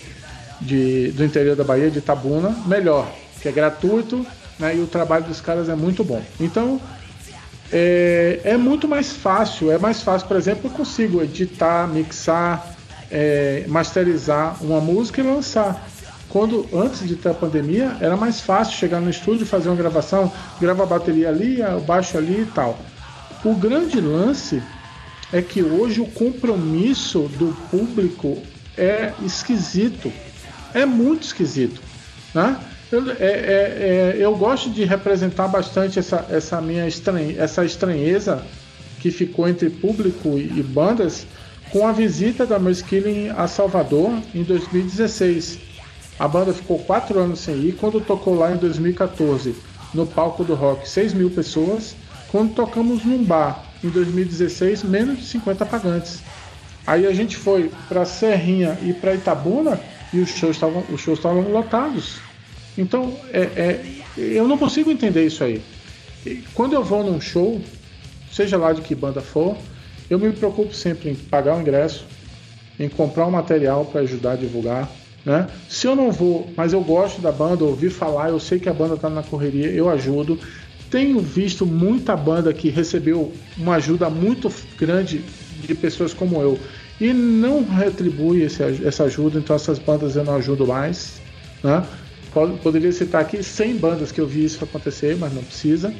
Speaker 6: de, do interior da Bahia, de Itabuna, melhor, que é gratuito né, e o trabalho dos caras é muito bom. Então, é, é muito mais fácil. É mais fácil, por exemplo, eu consigo editar, mixar, é, masterizar uma música e lançar. Quando antes de ter a pandemia, era mais fácil chegar no estúdio, fazer uma gravação, gravar a bateria ali, o baixo ali e tal. O grande lance é que hoje o compromisso do público é esquisito. É muito esquisito. Né? Eu, é- é- é- eu gosto de representar bastante essa, essa minha estranhe, essa estranheza que ficou entre público e, e bandas com a visita da Merskilling a Salvador em 2016. A banda ficou quatro anos sem ir. Quando tocou lá em 2014, no palco do rock, 6 mil pessoas. Quando tocamos num bar em 2016, menos de 50 pagantes. Aí a gente foi para Serrinha e para Itabuna e os shows estavam os shows estavam lotados. Então é, é- eu não consigo entender isso aí. E Quando eu vou num show, seja lá de que banda for, eu me preocupo sempre em pagar o ingresso, em comprar um material para ajudar a divulgar. Né? Se eu não vou, mas eu gosto da banda, ouvi falar, eu sei que a banda está na correria, eu ajudo. Tenho visto muita banda que recebeu uma ajuda muito grande de pessoas como eu e não retribui esse, essa ajuda, então essas bandas eu não ajudo mais. Né? Pod- Poderia citar aqui 100 bandas que eu vi isso acontecer, mas não precisa.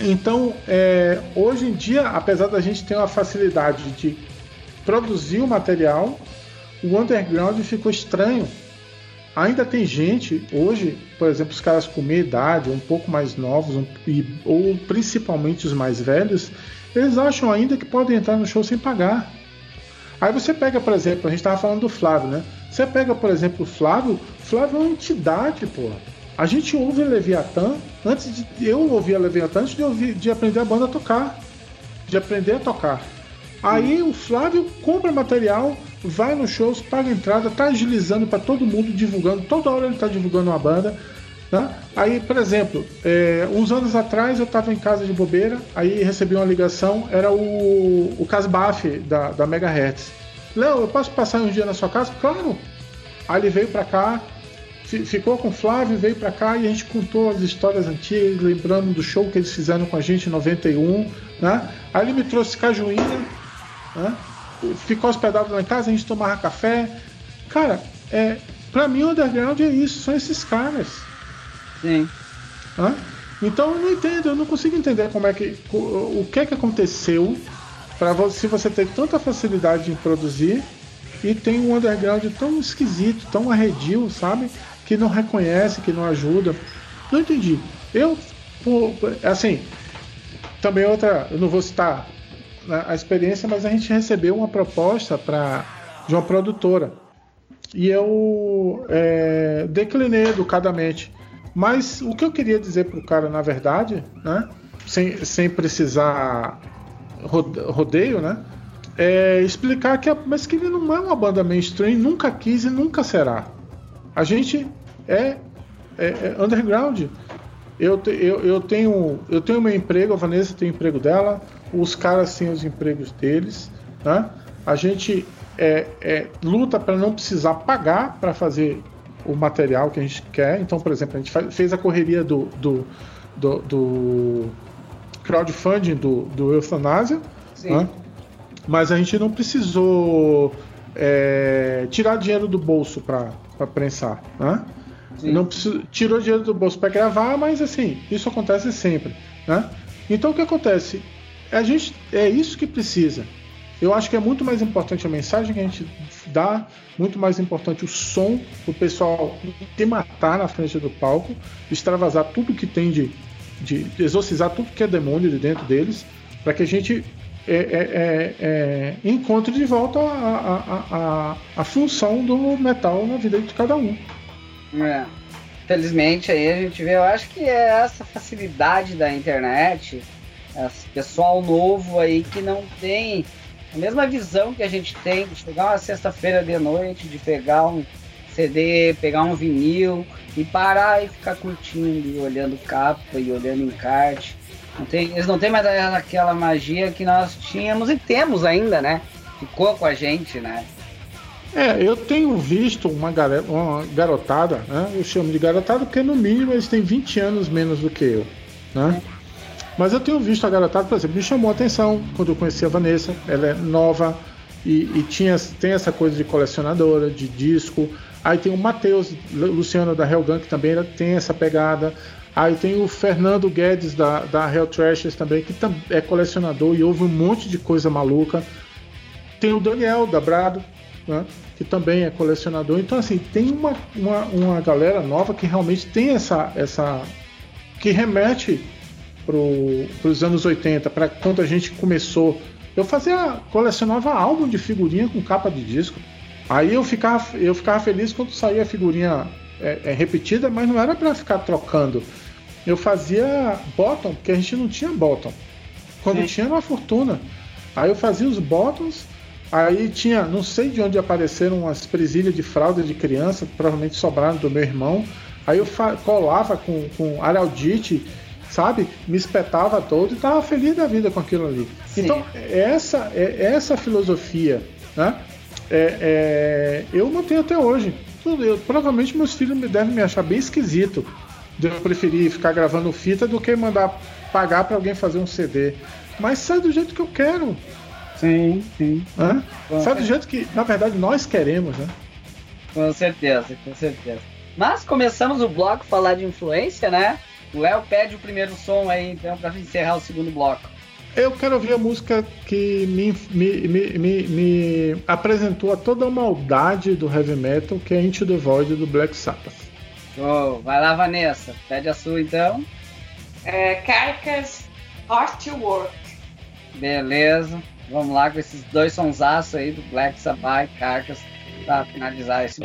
Speaker 6: Então, é, hoje em dia, apesar da gente ter uma facilidade de produzir o material, o underground ficou estranho. Ainda tem gente hoje, por exemplo, os caras com meia idade, um pouco mais novos, um- e- ou principalmente os mais velhos, eles acham ainda que podem entrar no show sem pagar. Aí você pega, por exemplo, a gente estava falando do Flávio, né? Você pega, por exemplo, o Flávio, Flávio é uma entidade, porra. A gente ouve Leviatã antes de. Eu ouvia Leviatã antes de, ouvir, de aprender a banda a tocar. De aprender a tocar. Aí o Flávio compra material, vai nos shows, paga entrada, tá agilizando para todo mundo, divulgando. Toda hora ele tá divulgando uma banda. Né? Aí, por exemplo, é, uns anos atrás eu estava em casa de bobeira, aí recebi uma ligação, era o, o Casbaf da, da Megahertz. Léo, eu posso passar um dia na sua casa? Claro! Aí ele veio para cá, fi- ficou com o Flávio, veio para cá e a gente contou as histórias antigas, lembrando do show que eles fizeram com a gente em 91. Né? Aí ele me trouxe cajuína, né? ficou hospedado lá em casa, a gente tomava café. Cara, é, pra mim o underground é isso, são esses caras.
Speaker 4: Sim.
Speaker 6: Hã? Então eu não entendo, eu não consigo entender como é que o que é que aconteceu para você, se você ter tanta facilidade em produzir e tem um underground tão esquisito, tão arredio, sabe? Que não reconhece, que não ajuda. Não entendi. Eu, assim, também outra, eu não vou citar né, a experiência, mas a gente recebeu uma proposta para de uma produtora e eu é, declinei educadamente. Mas o que eu queria dizer pro cara, na verdade, né, sem, sem precisar rodeio, né, é explicar que a, mas que ele não é uma banda mainstream, nunca quis e nunca será. A gente é, é, é underground. Eu, te, eu, eu, tenho eu tenho meu emprego, a Vanessa tem o emprego dela, os caras têm os empregos deles, né? A gente é, é, luta para não precisar pagar para fazer o material que a gente quer. Então, por exemplo, a gente faz, fez a correria do, do, do, do crowdfunding do, do Eutanásia, né? mas a gente não precisou é, tirar dinheiro do bolso para prensar. Né? Não precisou, tirou dinheiro do bolso para gravar, mas assim, isso acontece sempre. Né? Então o que acontece? A gente é isso que precisa. Eu acho que é muito mais importante a mensagem que a gente dá, muito mais importante o som, o pessoal te matar na frente do palco, extravasar tudo que tem de, de exorcizar tudo que é demônio de dentro deles, para que a gente é, é, é, é, encontre de volta a, a, a, a, função do metal na vida de cada um.
Speaker 4: É. Felizmente aí a gente vê, eu acho que é essa facilidade da internet, esse pessoal novo aí que não tem a mesma visão que a gente tem de chegar uma sexta-feira de noite, de pegar um CD, pegar um vinil e parar e ficar curtindo, e olhando capa e olhando encarte. Não tem, eles não têm mais aquela magia que nós tínhamos e temos ainda, né? Ficou com a gente, né?
Speaker 6: É, eu tenho visto uma, uma garotada, né? Eu chamo de garotada porque no mínimo eles têm 20 anos menos do que eu, né? É. Mas eu tenho visto a garotada, por exemplo, me chamou a atenção quando eu conheci a Vanessa. Ela é nova e, e tinha, tem essa coisa de colecionadora, de disco. Aí tem o Matheus Luciano da Hellgun, que também tem essa pegada. Aí tem o Fernando Guedes da, da Hell Trashers também, que é colecionador e ouve um monte de coisa maluca. Tem o Daniel da Brado, né, que também é colecionador. Então, assim, tem uma, uma, uma galera nova que realmente tem essa. essa que remete para os anos 80, para quando a gente começou. Eu fazia, colecionava álbum de figurinha com capa de disco. Aí eu ficava, eu ficava feliz quando saía a figurinha é, é, repetida, mas não era para ficar trocando. Eu fazia bottom, porque a gente não tinha bottom. Quando Sim. tinha era uma fortuna. Aí eu fazia os bottoms, aí tinha, não sei de onde apareceram umas presilhas de fralda de criança, provavelmente sobraram do meu irmão. Aí eu colava com, com araldite sabe? Me espetava todo e estava feliz da vida com aquilo ali. Sim. Então, essa, é, essa filosofia, né? É, é, eu mantenho até hoje. Eu, provavelmente meus filhos devem me achar bem esquisito de eu preferir ficar gravando fita do que mandar pagar para alguém fazer um CD. Mas sai do jeito que eu quero.
Speaker 4: Sim, sim.
Speaker 6: Hã? Sai do jeito que, na verdade, nós queremos, né?
Speaker 4: Com certeza, com certeza. Mas começamos o bloco falar de influência, né? O Léo pede o primeiro som aí, então, pra encerrar o segundo bloco.
Speaker 6: Eu quero ouvir a música que me, me, me, me, me apresentou a toda a maldade do heavy metal, que é Into the Void do Black Sabbath.
Speaker 4: Oh, vai lá, Vanessa. Pede a sua então.
Speaker 5: É, Carcass Hard to Work.
Speaker 4: Beleza. Vamos lá com esses dois sonsaços aí do Black Sabbath e Carcass pra finalizar esse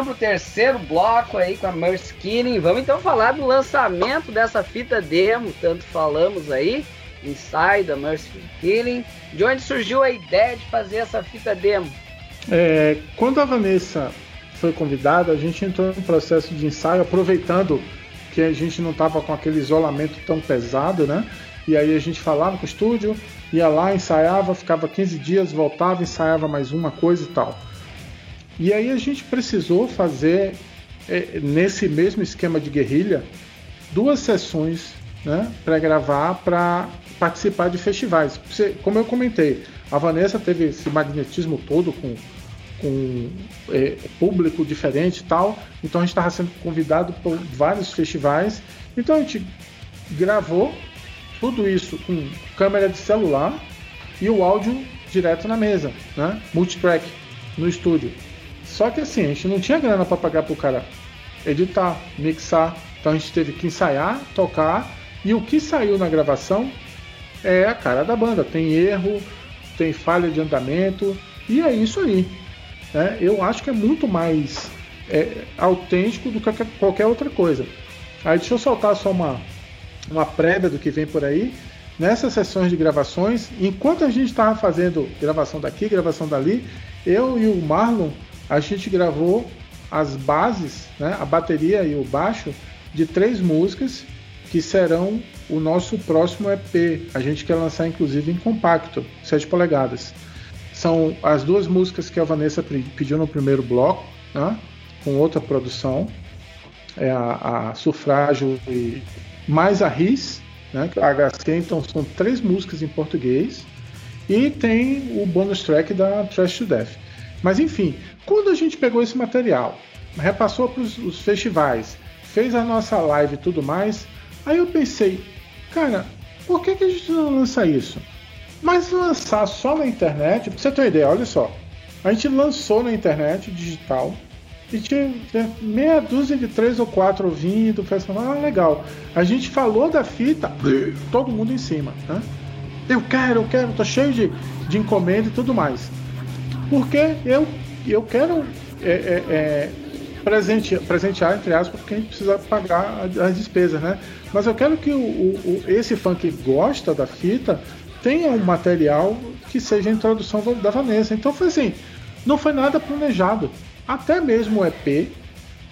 Speaker 4: então pro terceiro bloco aí com a Mercy Killing. Vamos então falar do lançamento dessa fita demo, tanto falamos aí, Inside da Mercy Killing. De onde surgiu a ideia de fazer essa fita demo?
Speaker 6: É, quando a Vanessa foi convidada, a gente entrou no processo de ensaio, aproveitando que a gente não estava com aquele isolamento tão pesado, né? E aí a gente falava com o estúdio, ia lá, ensaiava, ficava 15 dias, voltava, ensaiava mais uma coisa e tal. E aí a gente precisou fazer, é, nesse mesmo esquema de guerrilha, duas sessões né, para gravar para participar de festivais. Como eu comentei, a Vanessa teve esse magnetismo todo com, com é, público diferente e tal, então a gente estava sendo convidado por vários festivais. Então a gente gravou tudo isso com câmera de celular e o áudio direto na mesa, né? multitrack no estúdio. Só que assim, a gente não tinha grana para pagar pro cara editar, mixar. Então a gente teve que ensaiar, tocar. E o que saiu na gravação é a cara da banda. Tem erro, tem falha de andamento. E é isso aí. Né? Eu acho que é muito mais é, autêntico do que qualquer outra coisa. Aí deixa eu soltar só uma, uma prévia do que vem por aí. Nessas sessões de gravações, enquanto a gente estava fazendo gravação daqui, gravação dali, eu e o Marlon a gente gravou as bases, né, a bateria e o baixo de três músicas que serão o nosso próximo EP. A gente quer lançar inclusive em compacto, 7 polegadas. São as duas músicas que a Vanessa pediu no primeiro bloco, né, com outra produção. É a, a Sufrágio e mais a RIS, né, a HC, então são três músicas em português. E tem o bonus track da Trash to Death. Mas enfim, quando a gente pegou esse material, repassou para os festivais, fez a nossa live e tudo mais, aí eu pensei, cara, por que, que a gente não lança isso? Mas lançar só na internet, pra você ter uma ideia, olha só. A gente lançou na internet digital e tinha meia dúzia de três ou quatro ouvindo, pensando, ah, legal. A gente falou da fita, todo mundo em cima, né? Eu quero, eu quero, tô cheio de, de encomenda e tudo mais. Porque eu, eu quero é, é, é, presente, presentear, entre aspas, porque a gente precisa pagar as despesas, né? Mas eu quero que o, o, esse fã que gosta da fita tenha um material que seja a introdução da Vanessa. Então foi assim, não foi nada planejado. Até mesmo o EP,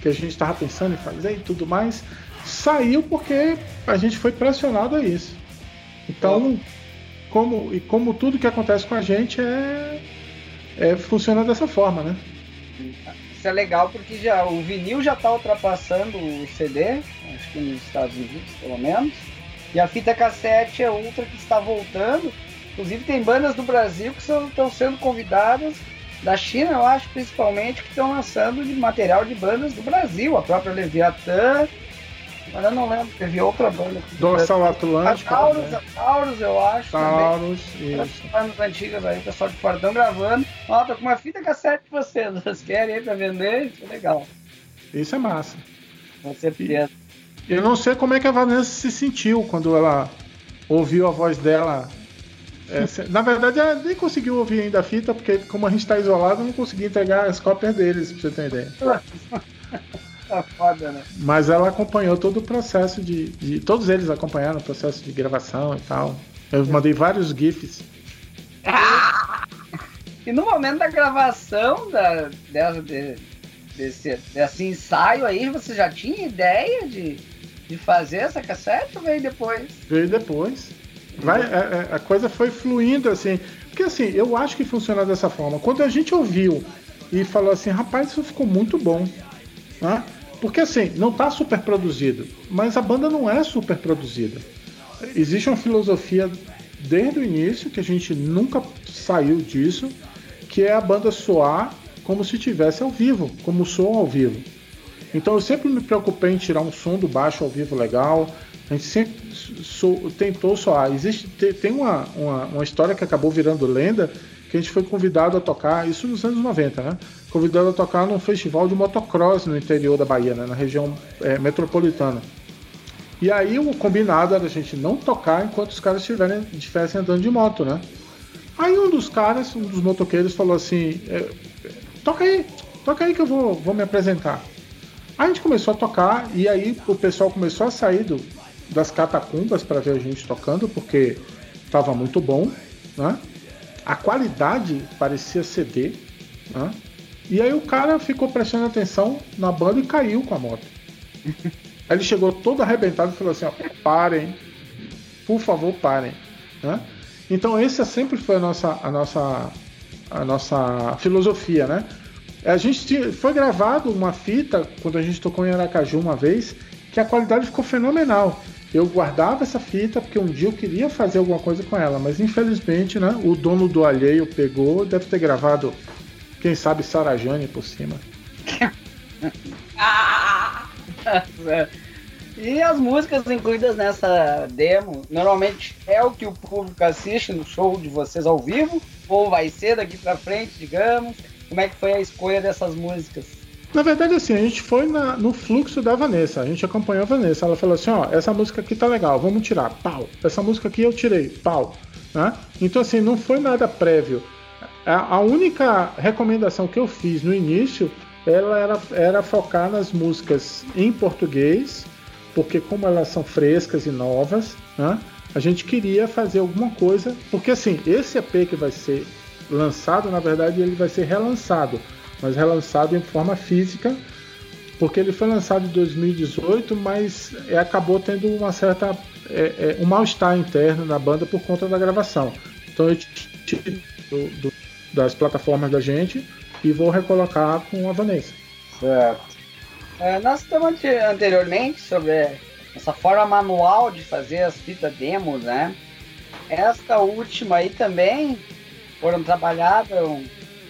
Speaker 6: que a gente estava pensando em fazer e tudo mais, saiu porque a gente foi pressionado a isso. Então, como, e como tudo que acontece com a gente é é, funciona dessa forma, né?
Speaker 4: Isso é legal porque já o vinil já está ultrapassando o CD, acho que nos Estados Unidos pelo menos, e a fita cassete é outra que está voltando. Inclusive tem bandas do Brasil que estão sendo convidadas da China, eu acho principalmente, que estão lançando de material de bandas do Brasil, a própria Leviatã, mas eu não lembro, teve outra banda.
Speaker 6: Dorsal Atlântico.
Speaker 4: A Taurus, a Taurus, eu acho.
Speaker 6: Taurus, também. isso.
Speaker 4: Bandas antigas aí, o pessoal de fora estão gravando. Ó, tô com uma fita cassete de vocês. Vocês querem aí pra vender? É legal.
Speaker 6: Isso é massa.
Speaker 4: Com certeza.
Speaker 6: E eu não sei como é que a Vanessa se sentiu quando ela ouviu a voz dela. É, na verdade, ela nem conseguiu ouvir ainda a fita, porque como a gente está isolado, eu não consegui entregar as cópias deles, pra você ter ideia. *laughs*
Speaker 4: Tá foda, né?
Speaker 6: Mas ela acompanhou todo o processo de, de, Todos eles acompanharam o processo de gravação e tal. Eu mandei vários GIFs.
Speaker 4: E no momento da gravação da, dessa, de, desse, desse ensaio aí, você já tinha ideia de, de fazer essa cassete ou veio depois?
Speaker 6: Veio depois. Vai, a, é, é, a coisa foi fluindo assim. Porque assim, eu acho que funciona dessa forma. Quando a gente ouviu e falou assim, rapaz, isso ficou muito bom. Né? Porque assim, não está super produzido, mas a banda não é super produzida. Existe uma filosofia desde o início que a gente nunca saiu disso, que é a banda soar como se tivesse ao vivo, como som ao vivo. Então eu sempre me preocupei em tirar um som do baixo ao vivo legal. A gente sempre so, tentou soar. Existe tem uma, uma, uma história que acabou virando lenda que a gente foi convidado a tocar, isso nos anos 90, né? Convidado a tocar num festival de motocross no interior da Bahia, né? na região é, metropolitana. E aí o combinado era a gente não tocar enquanto os caras estivessem andando de moto, né? Aí um dos caras, um dos motoqueiros falou assim, é, toca aí, toca aí que eu vou, vou me apresentar. A gente começou a tocar e aí o pessoal começou a sair do, das catacumbas para ver a gente tocando, porque estava muito bom, né? A qualidade parecia CD, né? E aí o cara ficou prestando atenção na banda e caiu com a moto. Aí *laughs* ele chegou todo arrebentado e falou assim: ó, parem, por favor, parem. Né? Então essa sempre foi a nossa, a nossa, a nossa filosofia, né? A gente foi gravado uma fita quando a gente tocou em Aracaju uma vez que a qualidade ficou fenomenal. Eu guardava essa fita porque um dia eu queria fazer alguma coisa com ela, mas infelizmente, né, o dono do alheio pegou, deve ter gravado, quem sabe, Sarajane por cima. *laughs*
Speaker 4: E as músicas incluídas nessa demo, normalmente é o que o público assiste no show de vocês ao vivo, ou vai ser daqui pra frente, digamos. Como é que foi a escolha dessas músicas?
Speaker 6: Na verdade, assim, a gente foi na, no fluxo da Vanessa, a gente acompanhou a Vanessa. Ela falou assim: ó, essa música aqui tá legal, vamos tirar, pau. Essa música aqui eu tirei, pau. Né? Então, assim, não foi nada prévio. A, a única recomendação que eu fiz no início ela era, era focar nas músicas em português porque como elas são frescas e novas, né, a gente queria fazer alguma coisa, porque assim, esse EP que vai ser lançado, na verdade, ele vai ser relançado, mas relançado em forma física, porque ele foi lançado em 2018, mas é, acabou tendo uma certa é, é, um mal-estar interno na banda por conta da gravação. Então eu tirei das plataformas da gente e vou recolocar com a Vanessa.
Speaker 4: Certo. É, nós estamos anteriormente sobre essa forma manual de fazer as fitas demos, né? Esta última aí também foram trabalhadas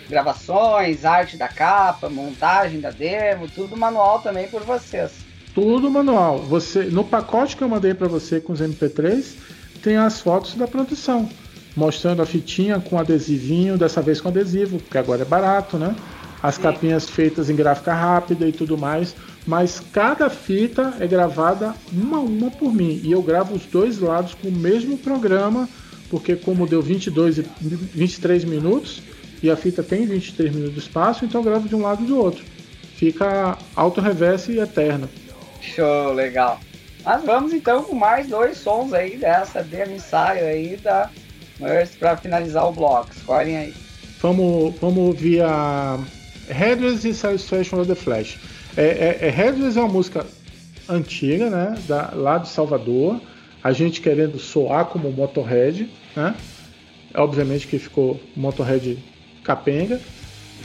Speaker 4: gravações, arte da capa, montagem da demo, tudo manual também por vocês.
Speaker 6: Tudo manual. Você, no pacote que eu mandei para você com os MP3, tem as fotos da produção, mostrando a fitinha com adesivinho, dessa vez com adesivo, porque agora é barato, né? as Sim. capinhas feitas em gráfica rápida e tudo mais, mas cada fita é gravada uma a uma por mim e eu gravo os dois lados com o mesmo programa, porque como deu 22 e 23 minutos e a fita tem 23 minutos de espaço, então eu gravo de um lado e do outro. Fica auto reverse e eterno.
Speaker 4: Show, legal. Mas vamos então com mais dois sons aí dessa demo ensaio aí da Mercy para finalizar o bloco. Escolhem aí.
Speaker 6: Vamos, vamos ouvir a Headless e Satisfaction of the Flash. É, é, é, Headless é uma música antiga, né? Da, lá de Salvador. A gente querendo soar como Motorhead, né? Obviamente que ficou Motorhead capenga.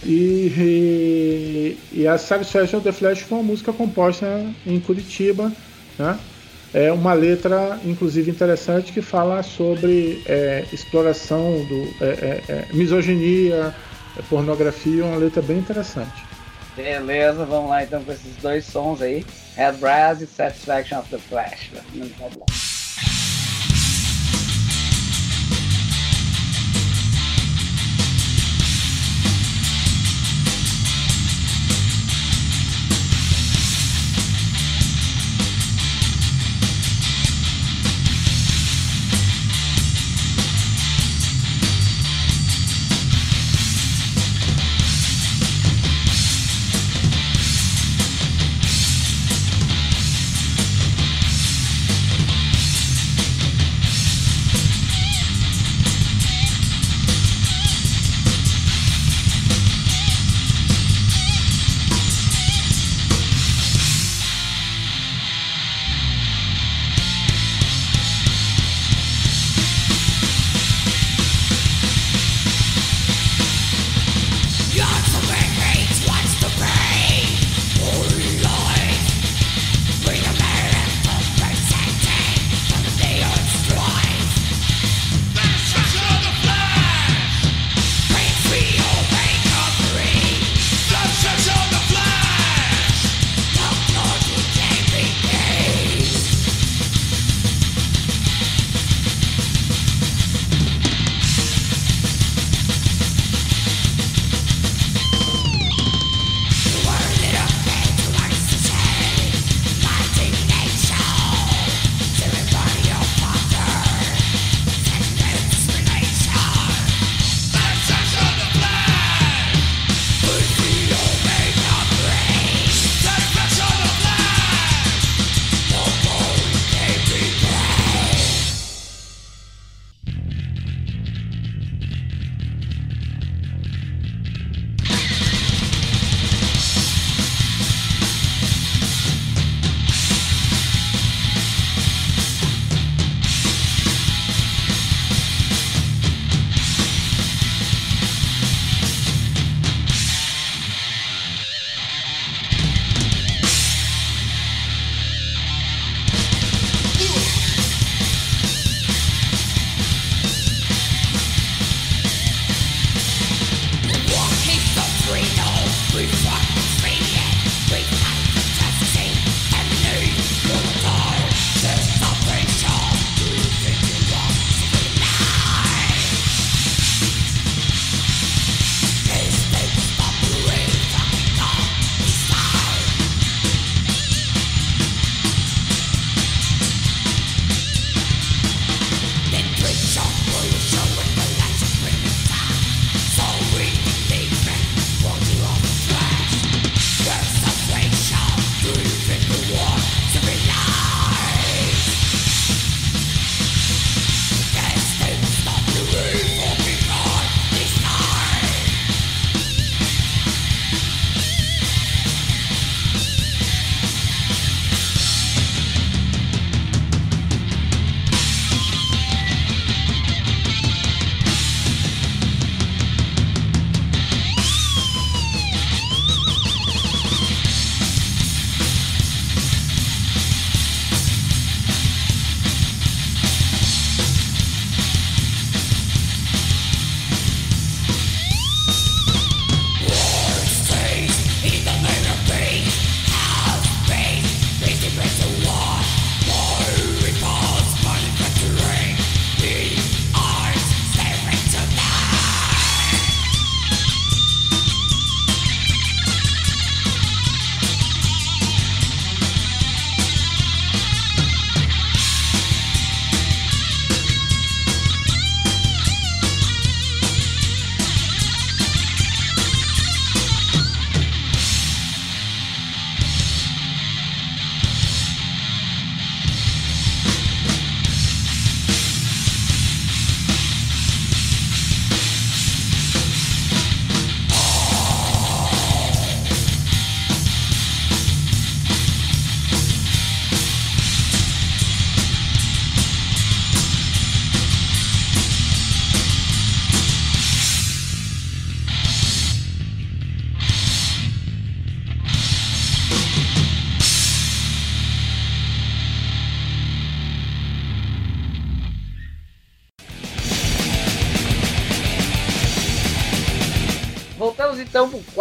Speaker 6: E, e, e, a Satisfaction of the Flash foi uma música composta em Curitiba, né? É uma letra, inclusive, interessante que fala sobre é, exploração do é, é, é misoginia, é pornografia, uma letra bem interessante.
Speaker 4: Beleza, vamos lá então com esses dois sons aí. Red Brass e Satisfaction of the Flash. então pro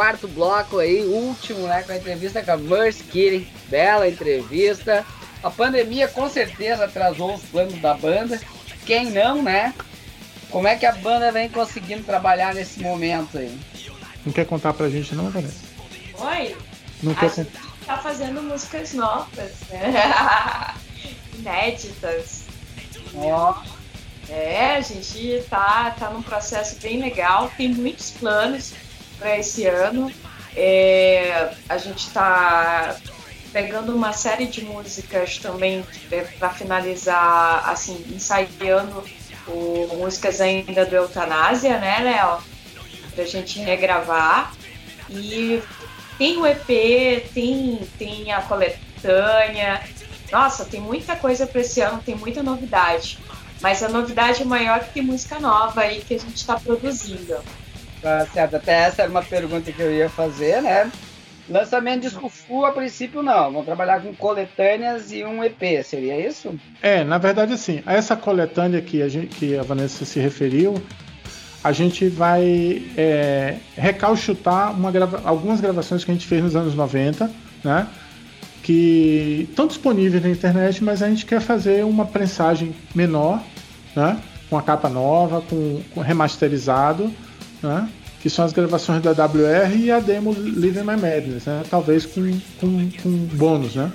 Speaker 4: quarto bloco aí, último, né? Com a entrevista com a Merce Kitty. Bela entrevista. A pandemia com certeza atrasou os planos da banda. Quem não, né? Como é que a banda vem conseguindo trabalhar nesse momento aí?
Speaker 6: Não quer contar pra gente não, Vanessa?
Speaker 5: Oi?
Speaker 6: Não quer contar?
Speaker 5: tá fazendo músicas novas, né? *laughs* Inéditas.
Speaker 4: Ó,
Speaker 5: É, a gente tá, tá num processo bem legal, tem muitos planos para esse ano. É, a gente tá pegando uma série de músicas também para finalizar, assim, ensaiando o, músicas ainda do Eutanásia, né, Léo? Pra gente regravar. E tem o EP, tem, tem a coletânea. Nossa, tem muita coisa para esse ano, tem muita novidade. Mas a novidade maior é que tem música nova aí que a gente está produzindo.
Speaker 4: Tá certo. Até essa era uma pergunta que eu ia fazer, né? Lançamento de disco full, a princípio não. Vão trabalhar com coletâneas e um EP, seria isso?
Speaker 6: É, na verdade, a essa coletânea que a, gente, que a Vanessa se referiu, a gente vai é, recalchutar grava algumas gravações que a gente fez nos anos 90, né? Que estão disponíveis na internet, mas a gente quer fazer uma prensagem menor, né? Com a capa nova, com, com remasterizado, né? Que são as gravações da WR e a demo Living My Madness, né? Talvez com, com, com bônus, né?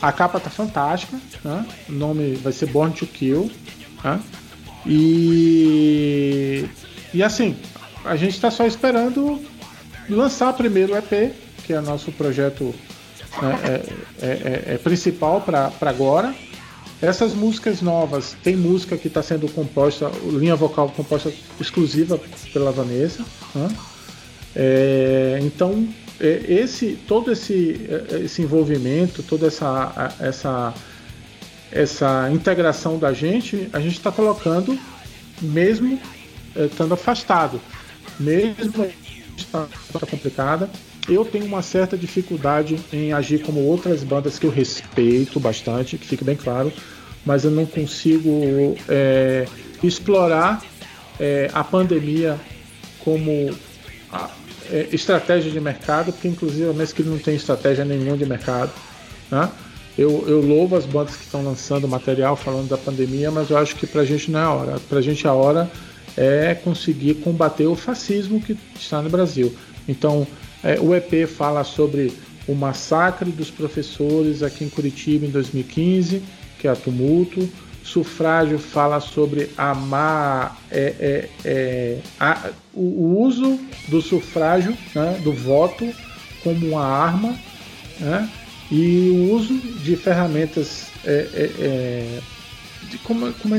Speaker 6: A capa tá fantástica, né? O nome vai ser Born to Kill, né? E e assim, a gente está só esperando lançar primeiro o EP, que é nosso projeto né, é, é, é, é principal para agora. Essas músicas novas, tem música que está sendo composta, linha vocal composta exclusiva pela Vanessa. Né? É, então, é, esse, todo esse, é, esse envolvimento, toda essa, essa, essa integração da gente, a gente está colocando mesmo eh, estando afastado. Mesmo está complicada, eu tenho uma certa dificuldade em agir como outras bandas que eu respeito bastante, que fique bem claro, mas eu não consigo é, explorar é, a pandemia como a, é, estratégia de mercado, porque inclusive a Mesquita não tem estratégia nenhuma de mercado. Né? Eu, eu louvo as bandas que estão lançando material falando da pandemia, mas eu acho que pra gente não é a hora. Pra gente a hora é conseguir combater o fascismo que está no Brasil. Então, é, o EP fala sobre o massacre dos professores aqui em Curitiba em 2015, que é a tumulto. Sufrágio fala sobre a má, é, é, é a, o, uso do sufrágio, né, do voto, como uma arma, né, e o uso de ferramentas é, é, é de, como, como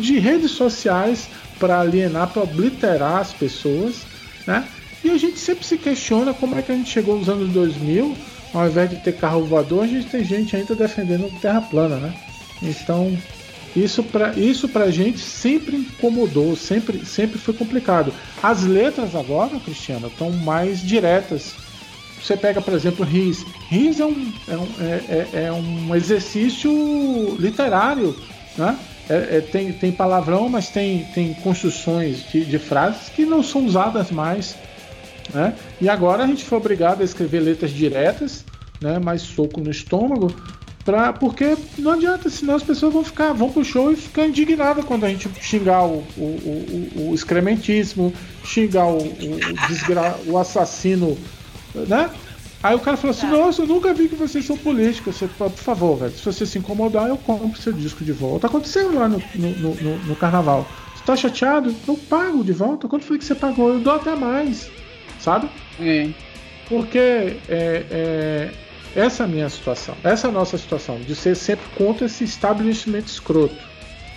Speaker 6: de redes sociais para alienar, para obliterar as pessoas, né? E a gente sempre se questiona como é que a gente chegou nos anos 2000, ao invés de ter carro voador, a gente tem gente ainda defendendo terra plana, né? Então, isso para isso pra gente sempre incomodou, sempre, sempre foi complicado. As letras agora, Cristiano, estão mais diretas. Você pega, por exemplo, Riz. Riz é um, é um, é, é, é um exercício literário, né? É, é, tem, tem palavrão, mas tem, tem construções de, de, frases que não são usadas mais. Né? E agora a gente foi obrigado a escrever letras diretas, né? mais soco no estômago, pra, porque não adianta, senão as pessoas vão ficar, vão pro show e ficar indignadas quando a gente xingar o, o, o, o excrementíssimo, xingar o, o, desgra, o assassino, né? Aí o cara falou assim: Nossa, eu nunca vi que vocês são políticos. Você, por favor, velho, se você se incomodar, eu compro seu disco de volta. Aconteceu lá no, no, no, no carnaval. Você tá chateado? Eu pago de volta. Quanto foi que você pagou? Eu dou até mais. Sabe?
Speaker 4: Sim.
Speaker 6: Porque é, é, essa é a minha situação. Essa é a nossa situação. De ser sempre contra esse estabelecimento escroto.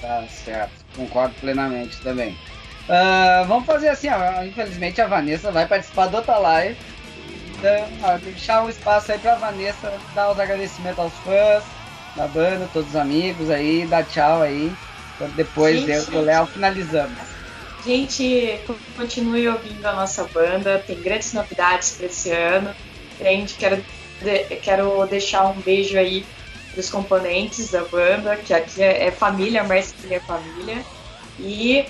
Speaker 4: Tá certo. Concordo plenamente também. Uh, vamos fazer assim, ó. Infelizmente a Vanessa vai participar do outra live então, deixar um espaço aí pra Vanessa dar os agradecimentos aos fãs da banda, todos os amigos aí, dar tchau aí. Depois gente, do Léo finalizamos.
Speaker 5: Gente, continue ouvindo a nossa banda, tem grandes novidades para esse ano. Gente, quero, quero deixar um beijo aí dos componentes da banda, que aqui é, é família, mais que é família. E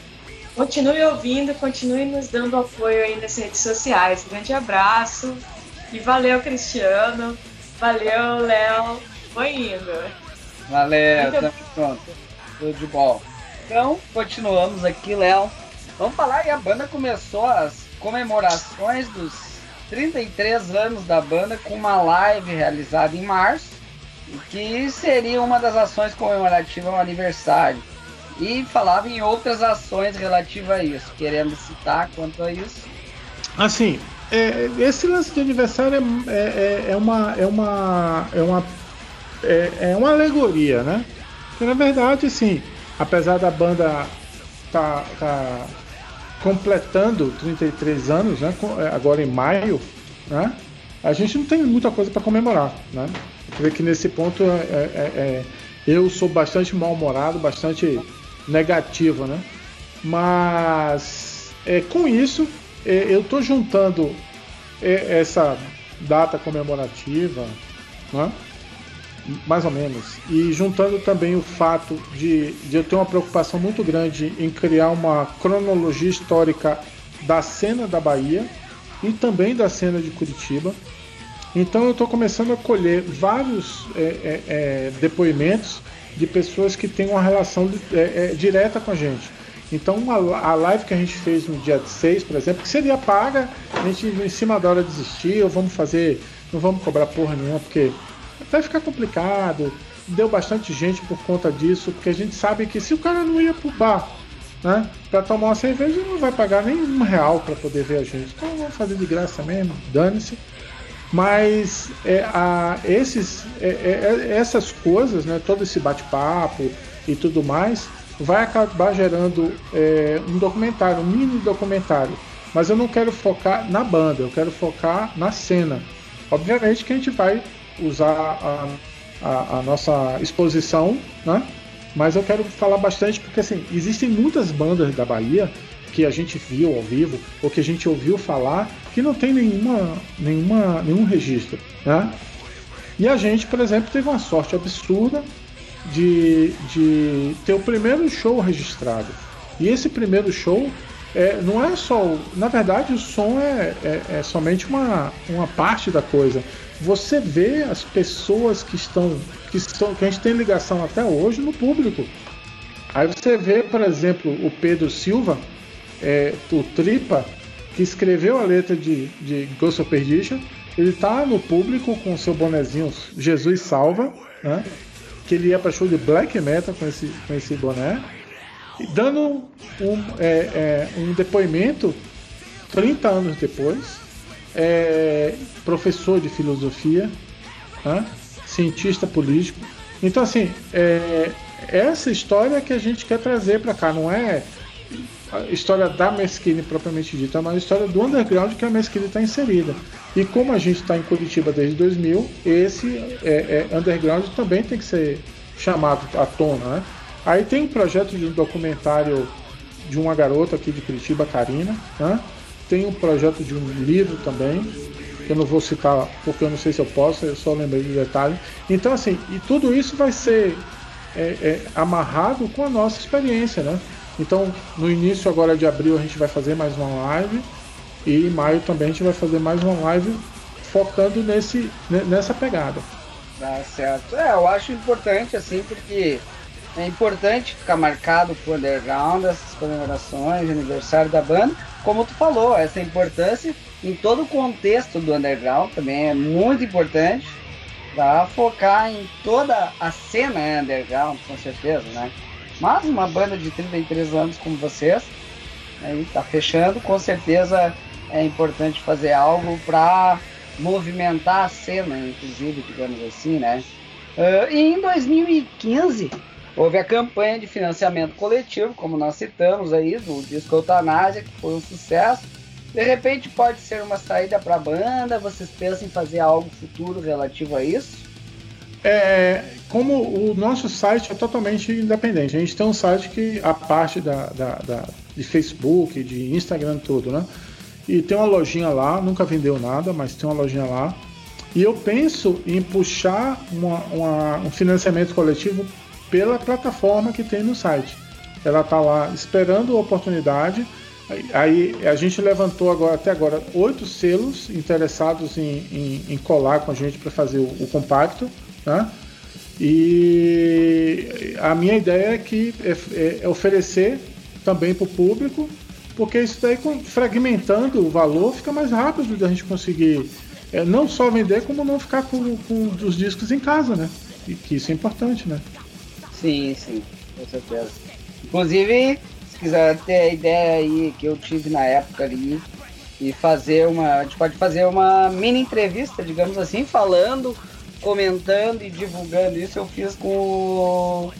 Speaker 5: Continue ouvindo, continue nos dando apoio aí nas redes sociais. Grande abraço e valeu, Cristiano. Valeu, Léo. Foi indo.
Speaker 4: Valeu, tamo pronto. Tudo de bom. Então, continuamos aqui, Léo. Vamos falar, e a banda começou as comemorações dos 33 anos da banda com uma live realizada em março, que seria uma das ações comemorativas ao aniversário. E falava em outras ações relativas a isso. Querendo citar quanto a isso?
Speaker 6: Assim, é, esse lance de aniversário é, é, é uma é uma é uma é, é, uma alegoria, né? Porque na verdade, assim, apesar da banda tá, tá completando 33 anos, né? É, agora em maio, né? A gente não tem muita coisa para comemorar, né? Eu que nesse ponto é, é, é, eu sou bastante mal-humorado, bastante negativo, né? Mas é, com isso é, eu estou juntando é, essa data comemorativa, né? Mais ou menos, e juntando também o fato de, de eu ter uma preocupação muito grande em criar uma cronologia histórica da cena da Bahia e também da cena de Curitiba. Então eu estou começando a colher vários é, é, é, depoimentos de pessoas que têm uma relação é, é, direta com a gente. Então uma, a live que a gente fez no dia 6, por exemplo, que seria paga, a gente em cima da hora desistir, ou vamos fazer, não vamos cobrar porra nenhuma, porque vai ficar complicado. Deu bastante gente por conta disso, porque a gente sabe que se o cara não ia pro bar, né, para tomar uma cerveja, ele não vai pagar nem um real para poder ver a gente. Então vamos fazer de graça mesmo, dane-se. Mas é, a, esses, é, é, é, essas coisas, né, todo esse bate-papo e tudo mais, vai acabar gerando é, um documentário, um mini documentário. Mas eu não quero focar na banda, eu quero focar na cena. Obviamente que a gente vai usar a, a, a nossa exposição, né? Mas eu quero falar bastante porque assim, existem muitas bandas da Bahia que a gente viu ao vivo ou que a gente ouviu falar que não tem nenhuma, nenhuma, nenhum registro. Né? E a gente, por exemplo, teve uma sorte absurda de, de ter o primeiro show registrado. E esse primeiro show é, não é só. Na verdade, o som é, é, é, somente uma, uma parte da coisa. Você vê as pessoas que estão. Que, estão, que a gente tem ligação até hoje no público. Aí você vê, por exemplo, o Pedro Silva, é, o Tripa, que escreveu a letra de, de Ghost of Perdition. Ele tá no público com seu bonezinho Jesus Salva, né? Que ele ia para show de black metal com esse, com esse boné, dando um, é, é, um depoimento 30 anos depois, é, professor de filosofia, cientista político. Então, assim, é, essa história que a gente quer trazer para cá, não é a história da Mesquine propriamente dita, mas a história do underground que a Mesquine está inserida. E como a gente está em Curitiba desde 2000, esse é, é, underground também tem que ser chamado à tona. Né? Aí tem um projeto de um documentário de uma garota aqui de Curitiba, Karina. Né? Tem um projeto de um livro também, que eu não vou citar porque eu não sei se eu posso, eu só lembrei de detalhe. Então, assim, e tudo isso vai ser é, é, amarrado com a nossa experiência, né? Então, no início agora de abril a gente vai fazer mais uma live e em maio também a gente vai fazer mais uma live focando nesse, nessa pegada.
Speaker 4: Tá certo. É, eu acho importante assim, porque é importante ficar marcado pro underground, essas comemorações, aniversário da banda. Como tu falou, essa importância em todo o contexto do underground também é muito importante para focar em toda a cena underground, com certeza, né? Mas uma banda de 33 anos como vocês, aí tá fechando, com certeza é importante fazer algo para movimentar a cena, inclusive, digamos assim, né? Uh, e em 2015 houve a campanha de financiamento coletivo, como nós citamos aí, do disco Eutanásia, que foi um sucesso. De repente pode ser uma saída para a banda, vocês pensam em fazer algo futuro relativo a isso?
Speaker 6: É, como o nosso site é totalmente independente, a gente tem um site que a parte da, da, da, de Facebook, de Instagram, tudo, né? E tem uma lojinha lá, nunca vendeu nada, mas tem uma lojinha lá. E eu penso em puxar uma, uma, um financiamento coletivo pela plataforma que tem no site. ela está lá esperando a oportunidade. Aí a gente levantou agora até agora oito selos interessados em, em, em colar com a gente para fazer o, o compacto, né? E a minha ideia é que é, é, é oferecer também para o público, porque isso daí fragmentando o valor fica mais rápido da gente conseguir é, não só vender como não ficar com, com os discos em casa, né? E que isso é importante, né?
Speaker 4: Sim, sim, com certeza. Inclusive, se quiser ter a ideia aí que eu tive na época ali e fazer uma. A gente pode fazer uma mini entrevista, digamos assim, falando, comentando e divulgando. Isso eu fiz com o.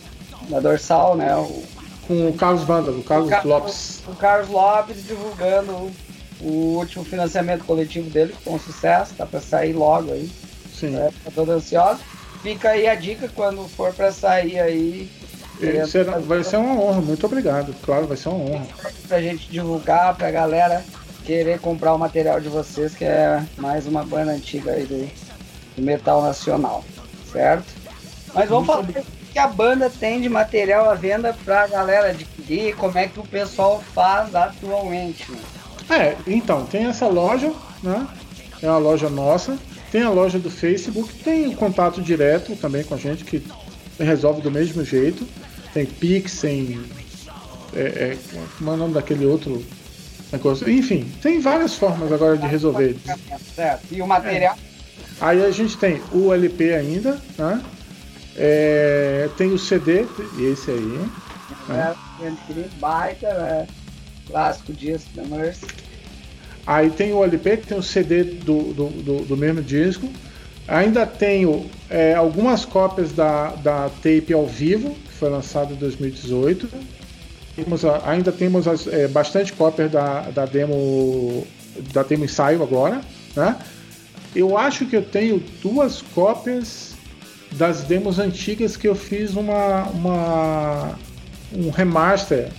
Speaker 4: Na dorsal, né? O,
Speaker 6: com o Carlos Vanda, o Carlos o Lopes.
Speaker 4: O, o Carlos Lopes divulgando o último financiamento coletivo dele, que foi um sucesso, tá para sair logo aí.
Speaker 6: Sim. É,
Speaker 4: tá todo ansioso. Fica aí a dica quando for para sair aí.
Speaker 6: Será, vai ser uma honra, muito obrigado. Claro, vai ser uma honra.
Speaker 4: Pra gente divulgar, pra galera querer comprar o material de vocês, que é mais uma banda antiga aí do, do metal nacional, certo? Mas vamos falar o que a banda tem de material à venda pra galera adquirir, como é que o pessoal faz atualmente. Né?
Speaker 6: É, então, tem essa loja, né? É uma loja nossa. Tem a loja do Facebook, tem o contato direto também com a gente, que resolve do mesmo jeito. Tem Pix, tem. É, é, como é o nome daquele outro negócio? Enfim, tem várias formas agora de resolver.
Speaker 4: Certo. E o material? É.
Speaker 6: Aí a gente tem o LP ainda, né? É, tem o CD, esse aí.
Speaker 4: Né? Baita, né? Clássico Disco da Mercy.
Speaker 6: Aí tem o LP, tem o CD do, do, do, do mesmo disco. Ainda tenho é, algumas cópias da, da tape ao vivo, que foi lançado em 2018. Temos, ainda temos as, é, bastante cópias da, da demo da demo ensaio agora, né? Eu acho que eu tenho duas cópias das demos antigas que eu fiz uma, uma um remaster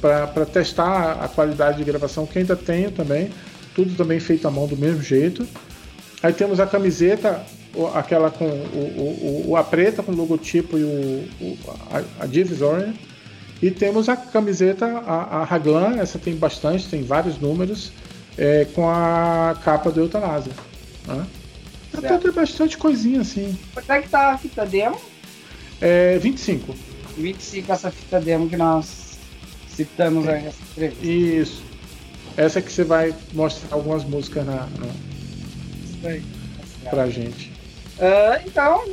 Speaker 6: para testar a qualidade de gravação, que ainda tenho também, tudo também feito à mão do mesmo jeito. Aí temos a camiseta, aquela com o, o, o a preta com o logotipo e o, a, a divisória. E temos a camiseta, a, a Raglan, essa tem bastante, tem vários números, é, com a capa do Eutanásia. Né? Até tem bastante coisinha assim.
Speaker 4: Quanto é que tá a fita demo?
Speaker 6: É 25.
Speaker 4: 25 essa fita demo que nós citamos aí nessa entrevista.
Speaker 6: Isso. Essa que você vai mostrar algumas músicas na, na...
Speaker 4: Isso aí.
Speaker 6: pra gente.
Speaker 4: Uh, então,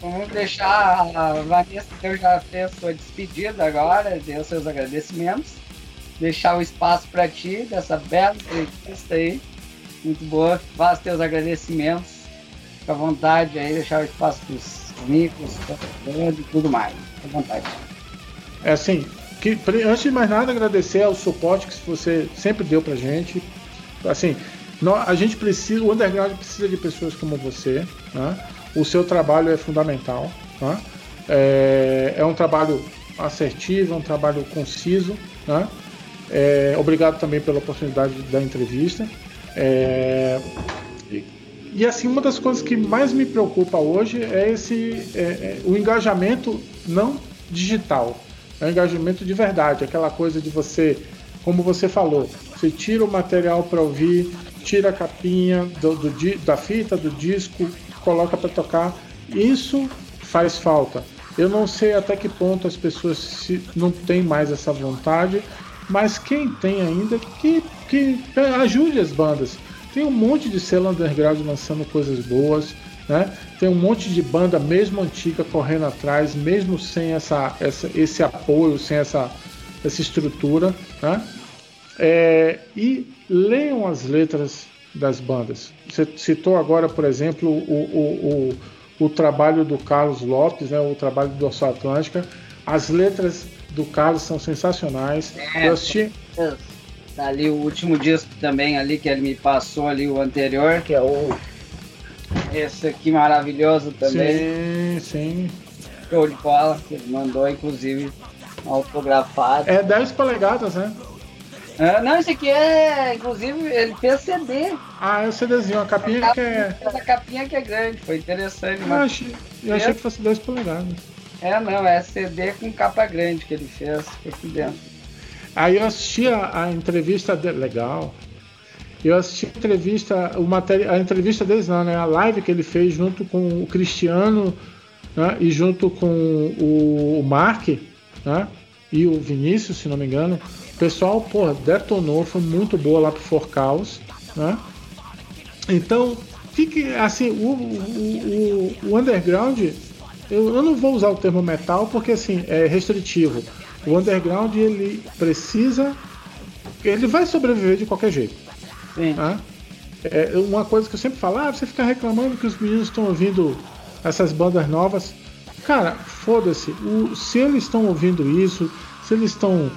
Speaker 4: vamos deixar a Vanessa que já fez sua despedida agora, deu seus agradecimentos. Deixar o espaço para ti dessa bela entrevista aí. Muito boa. Faça teus agradecimentos. Fica à vontade aí, deixar o espaço para os amigos, e tudo mais. Fica à vontade.
Speaker 6: É assim, que, antes de mais nada, agradecer ao suporte que você sempre deu pra gente. Assim, a gente precisa, o underground precisa de pessoas como você. Né? O seu trabalho é fundamental. Né? É, é, um trabalho assertivo, é um trabalho conciso. Né? É, obrigado também pela oportunidade da entrevista. É, e, e, assim, uma das coisas que mais me preocupa hoje é esse é, é, o engajamento não digital é um engajamento de verdade, aquela coisa de você, como você falou, você tira o material para ouvir, tira a capinha do, do, da fita, do disco, coloca para tocar. Isso faz falta. Eu não sei até que ponto as pessoas se, não têm mais essa vontade, mas quem tem ainda, que, que ajude as bandas. Tem um monte de selo underground lançando coisas boas. Né? Tem um monte de banda, mesmo antiga, correndo atrás, mesmo sem essa, essa esse apoio, sem essa, essa estrutura. Né? É, e leiam as letras das bandas. Você citou agora, por exemplo, o, o, o, o trabalho do Carlos Lopes, né? o trabalho do Dorsal Atlântica. As letras do Carlos são sensacionais.
Speaker 4: É, Eu assisti. Tá ali o último disco também ali que ele me passou ali o anterior, que é o esse aqui maravilhoso também.
Speaker 6: Sim, sim.
Speaker 4: Show de bola, que ele mandou, inclusive, autografado.
Speaker 6: É 10 polegadas, né?
Speaker 4: Ah, não, esse aqui é, inclusive, ele fez CD.
Speaker 6: Ah, é o CDzinho, a capinha, a capinha
Speaker 4: que é. A capinha que é grande, foi interessante.
Speaker 6: Eu, achei, eu achei que fosse 10 polegadas.
Speaker 4: É, não, é CD com capa grande que ele fez aqui dentro.
Speaker 6: Aí eu assisti a, a entrevista dele. Legal. Eu assisti a entrevista, material, a entrevista deles não, né? A live que ele fez junto com o Cristiano né? e junto com o, Mark né? e o Vinícius, se não me engano. O pessoal, pô, detonou, foi muito boa lá pro Forcaus, né? Então, fique assim, o, o, o, o underground, eu, eu não vou usar o termo metal porque assim é restritivo. O underground ele precisa, ele vai sobreviver de qualquer jeito.
Speaker 4: Sim.
Speaker 6: Tá? É uma coisa que eu sempre falo, ah, você fica reclamando que os meninos estão ouvindo essas bandas novas. Cara, foda-se. Se eles estão ouvindo isso, se eles estão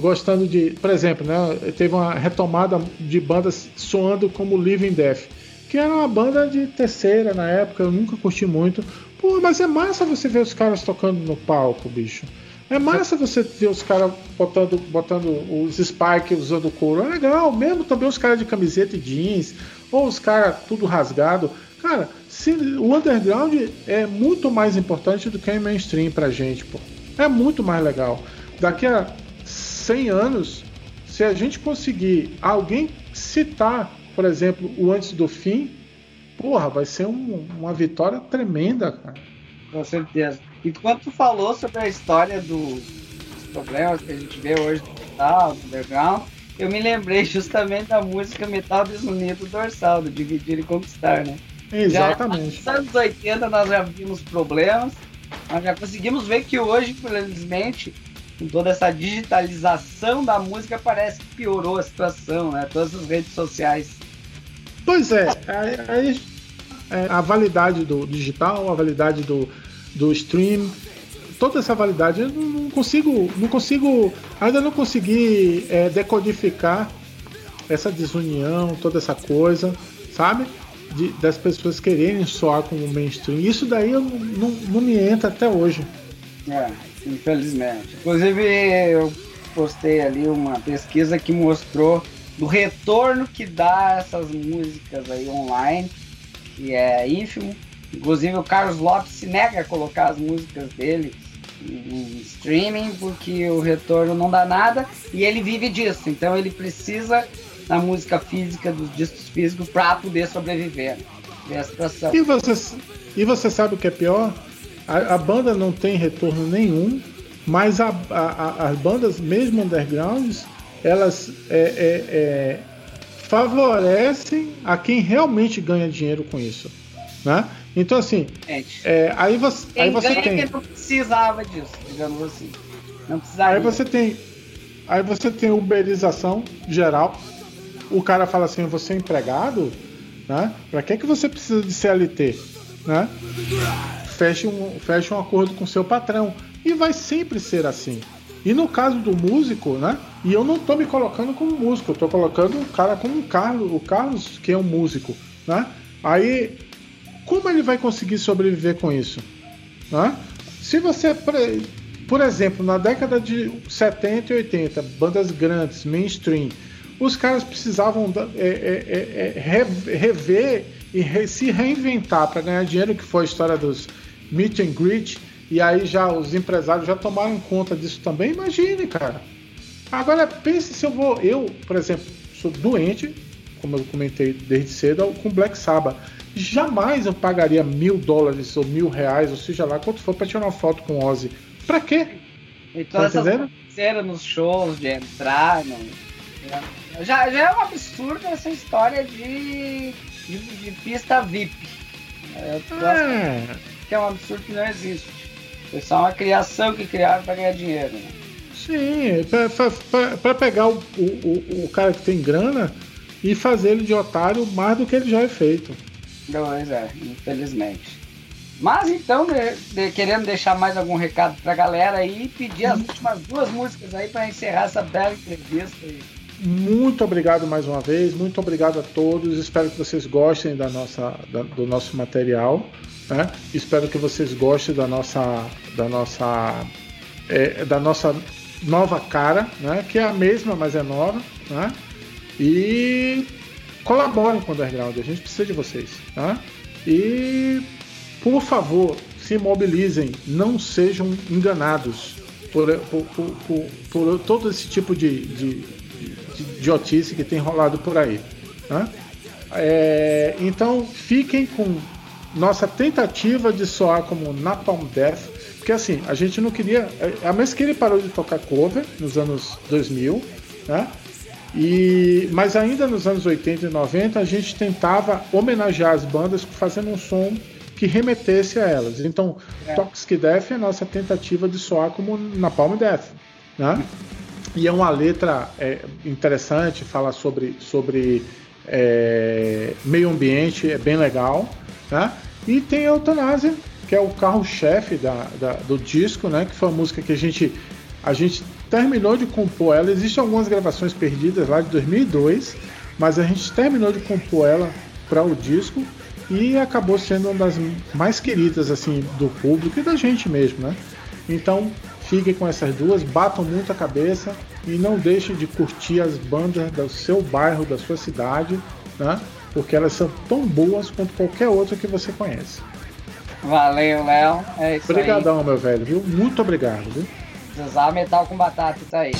Speaker 6: gostando de. Por exemplo, né, teve uma retomada de bandas soando como Living Death, que era uma banda de terceira na época, eu nunca curti muito. Pô, mas é massa você ver os caras tocando no palco, bicho. É massa você ver os caras botando, botando os spikes usando couro. É legal, mesmo também os caras de camiseta e jeans, ou os caras tudo rasgado. Cara, se, o underground é muito mais importante do que o mainstream pra gente, pô. É muito mais legal. Daqui a 100 anos, se a gente conseguir alguém citar, por exemplo, o antes do fim, porra, vai ser um, uma vitória tremenda, cara.
Speaker 4: Com certeza. E quando tu falou sobre a história do, dos problemas que a gente vê hoje do metal, do underground, eu me lembrei justamente da música Metal Desunido Dorsal, do Dividir e Conquistar, né?
Speaker 6: Exatamente.
Speaker 4: Já, nos anos 80 nós já vimos problemas, nós já conseguimos ver que hoje, felizmente, com toda essa digitalização da música, parece que piorou a situação, né? Todas as redes sociais.
Speaker 6: Pois é, aí, é, a validade do digital, a validade do, do stream, toda essa validade, eu não consigo, não consigo, ainda não consegui é, decodificar essa desunião, toda essa coisa, sabe? De, das pessoas quererem soar como mainstream. Isso daí eu não, não, me entra até hoje.
Speaker 4: É, infelizmente. Inclusive, eu postei ali uma pesquisa que mostrou do retorno que dá essas músicas aí online, que é ínfimo. Inclusive o Carlos Lopes se nega a colocar as músicas dele em streaming porque o retorno não dá nada e ele vive disso. Então ele precisa da música física, dos discos físicos para poder sobreviver
Speaker 6: E você, e você sabe o que é pior? A, a banda não tem retorno nenhum, mas a, a, as bandas, mesmo undergrounds, elas é, é, é, favorecem a quem realmente ganha dinheiro com isso. Né? Então, assim, é, aí você, aí você tem.
Speaker 4: não precisava disso, digamos assim. Não precisava.
Speaker 6: Aí você tem. Aí você tem uberização geral. O cara fala assim: você é empregado? Né? Pra que, que você precisa de CLT? Né? Feche, um, feche um acordo com seu patrão. E vai sempre ser assim. E no caso do músico, né? E eu não tô me colocando como músico, eu tô colocando o cara como o Carlos, o Carlos que é um músico, né? Aí como ele vai conseguir sobreviver com isso? Né? Se você, por exemplo, na década de 70 e 80, bandas grandes, mainstream, os caras precisavam é, é, é, é rever e se reinventar para ganhar dinheiro, que foi a história dos meet and greet, e aí já os empresários já tomaram conta disso também. Imagine, cara. Agora pense se eu vou, eu, por exemplo, sou doente, como eu comentei desde cedo, com Black Sabbath jamais eu pagaria mil dólares ou mil reais, ou seja lá quanto for, pra tirar uma foto com Ozzy. Pra quê?
Speaker 4: Então tá essas cera nos shows, de entrar, não. Já, já é um absurdo essa história de, de, de pista VIP. Eu é. que é um absurdo que não existe. Foi só uma criação que criaram para ganhar dinheiro. Né?
Speaker 6: Sim, para pegar o, o, o cara que tem grana e fazer ele de otário mais do que ele já é feito.
Speaker 4: Pois é, infelizmente. Mas então, de, de, querendo deixar mais algum recado pra galera aí, pedir as últimas duas músicas aí para encerrar essa bela entrevista aí.
Speaker 6: Muito obrigado mais uma vez, muito obrigado a todos. Espero que vocês gostem da nossa, da, do nosso material. Né? Espero que vocês gostem da nossa, da nossa, é, da nossa nova cara, né? que é a mesma, mas é nova. Né? E colaborem com o Underground, a gente precisa de vocês. Tá? E, por favor, se mobilizem, não sejam enganados por, por, por, por, todo esse tipo de, de, de que tem rolado por aí. Né? É, então fiquem com nossa tentativa de soar como Napalm Death, porque assim, a gente não queria. A Mesquita parou de tocar cover nos anos 2000, né? E, mas ainda nos anos 80 e 90 a gente tentava homenagear as bandas fazendo um som que remetesse a elas. Então, é. Toxic Death é a nossa tentativa de soar como Napalm Death. Né? E é uma letra é, interessante, fala sobre, sobre é, meio ambiente, é bem legal. Né? E tem a Eutanásia, que é o carro-chefe da, da, do disco, né? que foi a música que a gente, a gente terminou de compor ela. Existem algumas gravações perdidas lá de 2002, mas a gente terminou de compor ela para o disco e acabou sendo uma das mais queridas assim do público e da gente mesmo, né? Então fiquem com essas duas, batam muito a cabeça e não deixem de curtir as bandas do seu bairro, da sua cidade, né? Porque elas são tão boas quanto qualquer outra que você conhece.
Speaker 4: Valeu, Léo. É isso
Speaker 6: Obrigadão, aí. meu velho, viu? Muito obrigado, viu?
Speaker 4: Usar metal com batata, tá aí.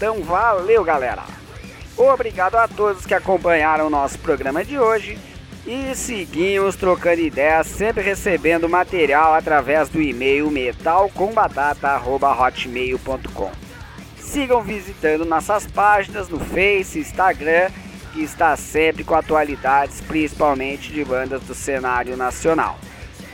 Speaker 1: Então valeu, galera. Obrigado a todos que acompanharam o nosso programa de hoje e seguimos trocando ideias, sempre recebendo material através do e-mail metalcombatata@hotmail.com. Sigam visitando nossas páginas no Face, Instagram, que está sempre com atualidades, principalmente de bandas do cenário nacional.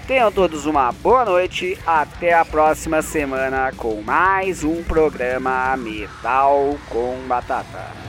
Speaker 1: Tenham todos uma boa noite, até a próxima semana com mais um programa Metal com Batata.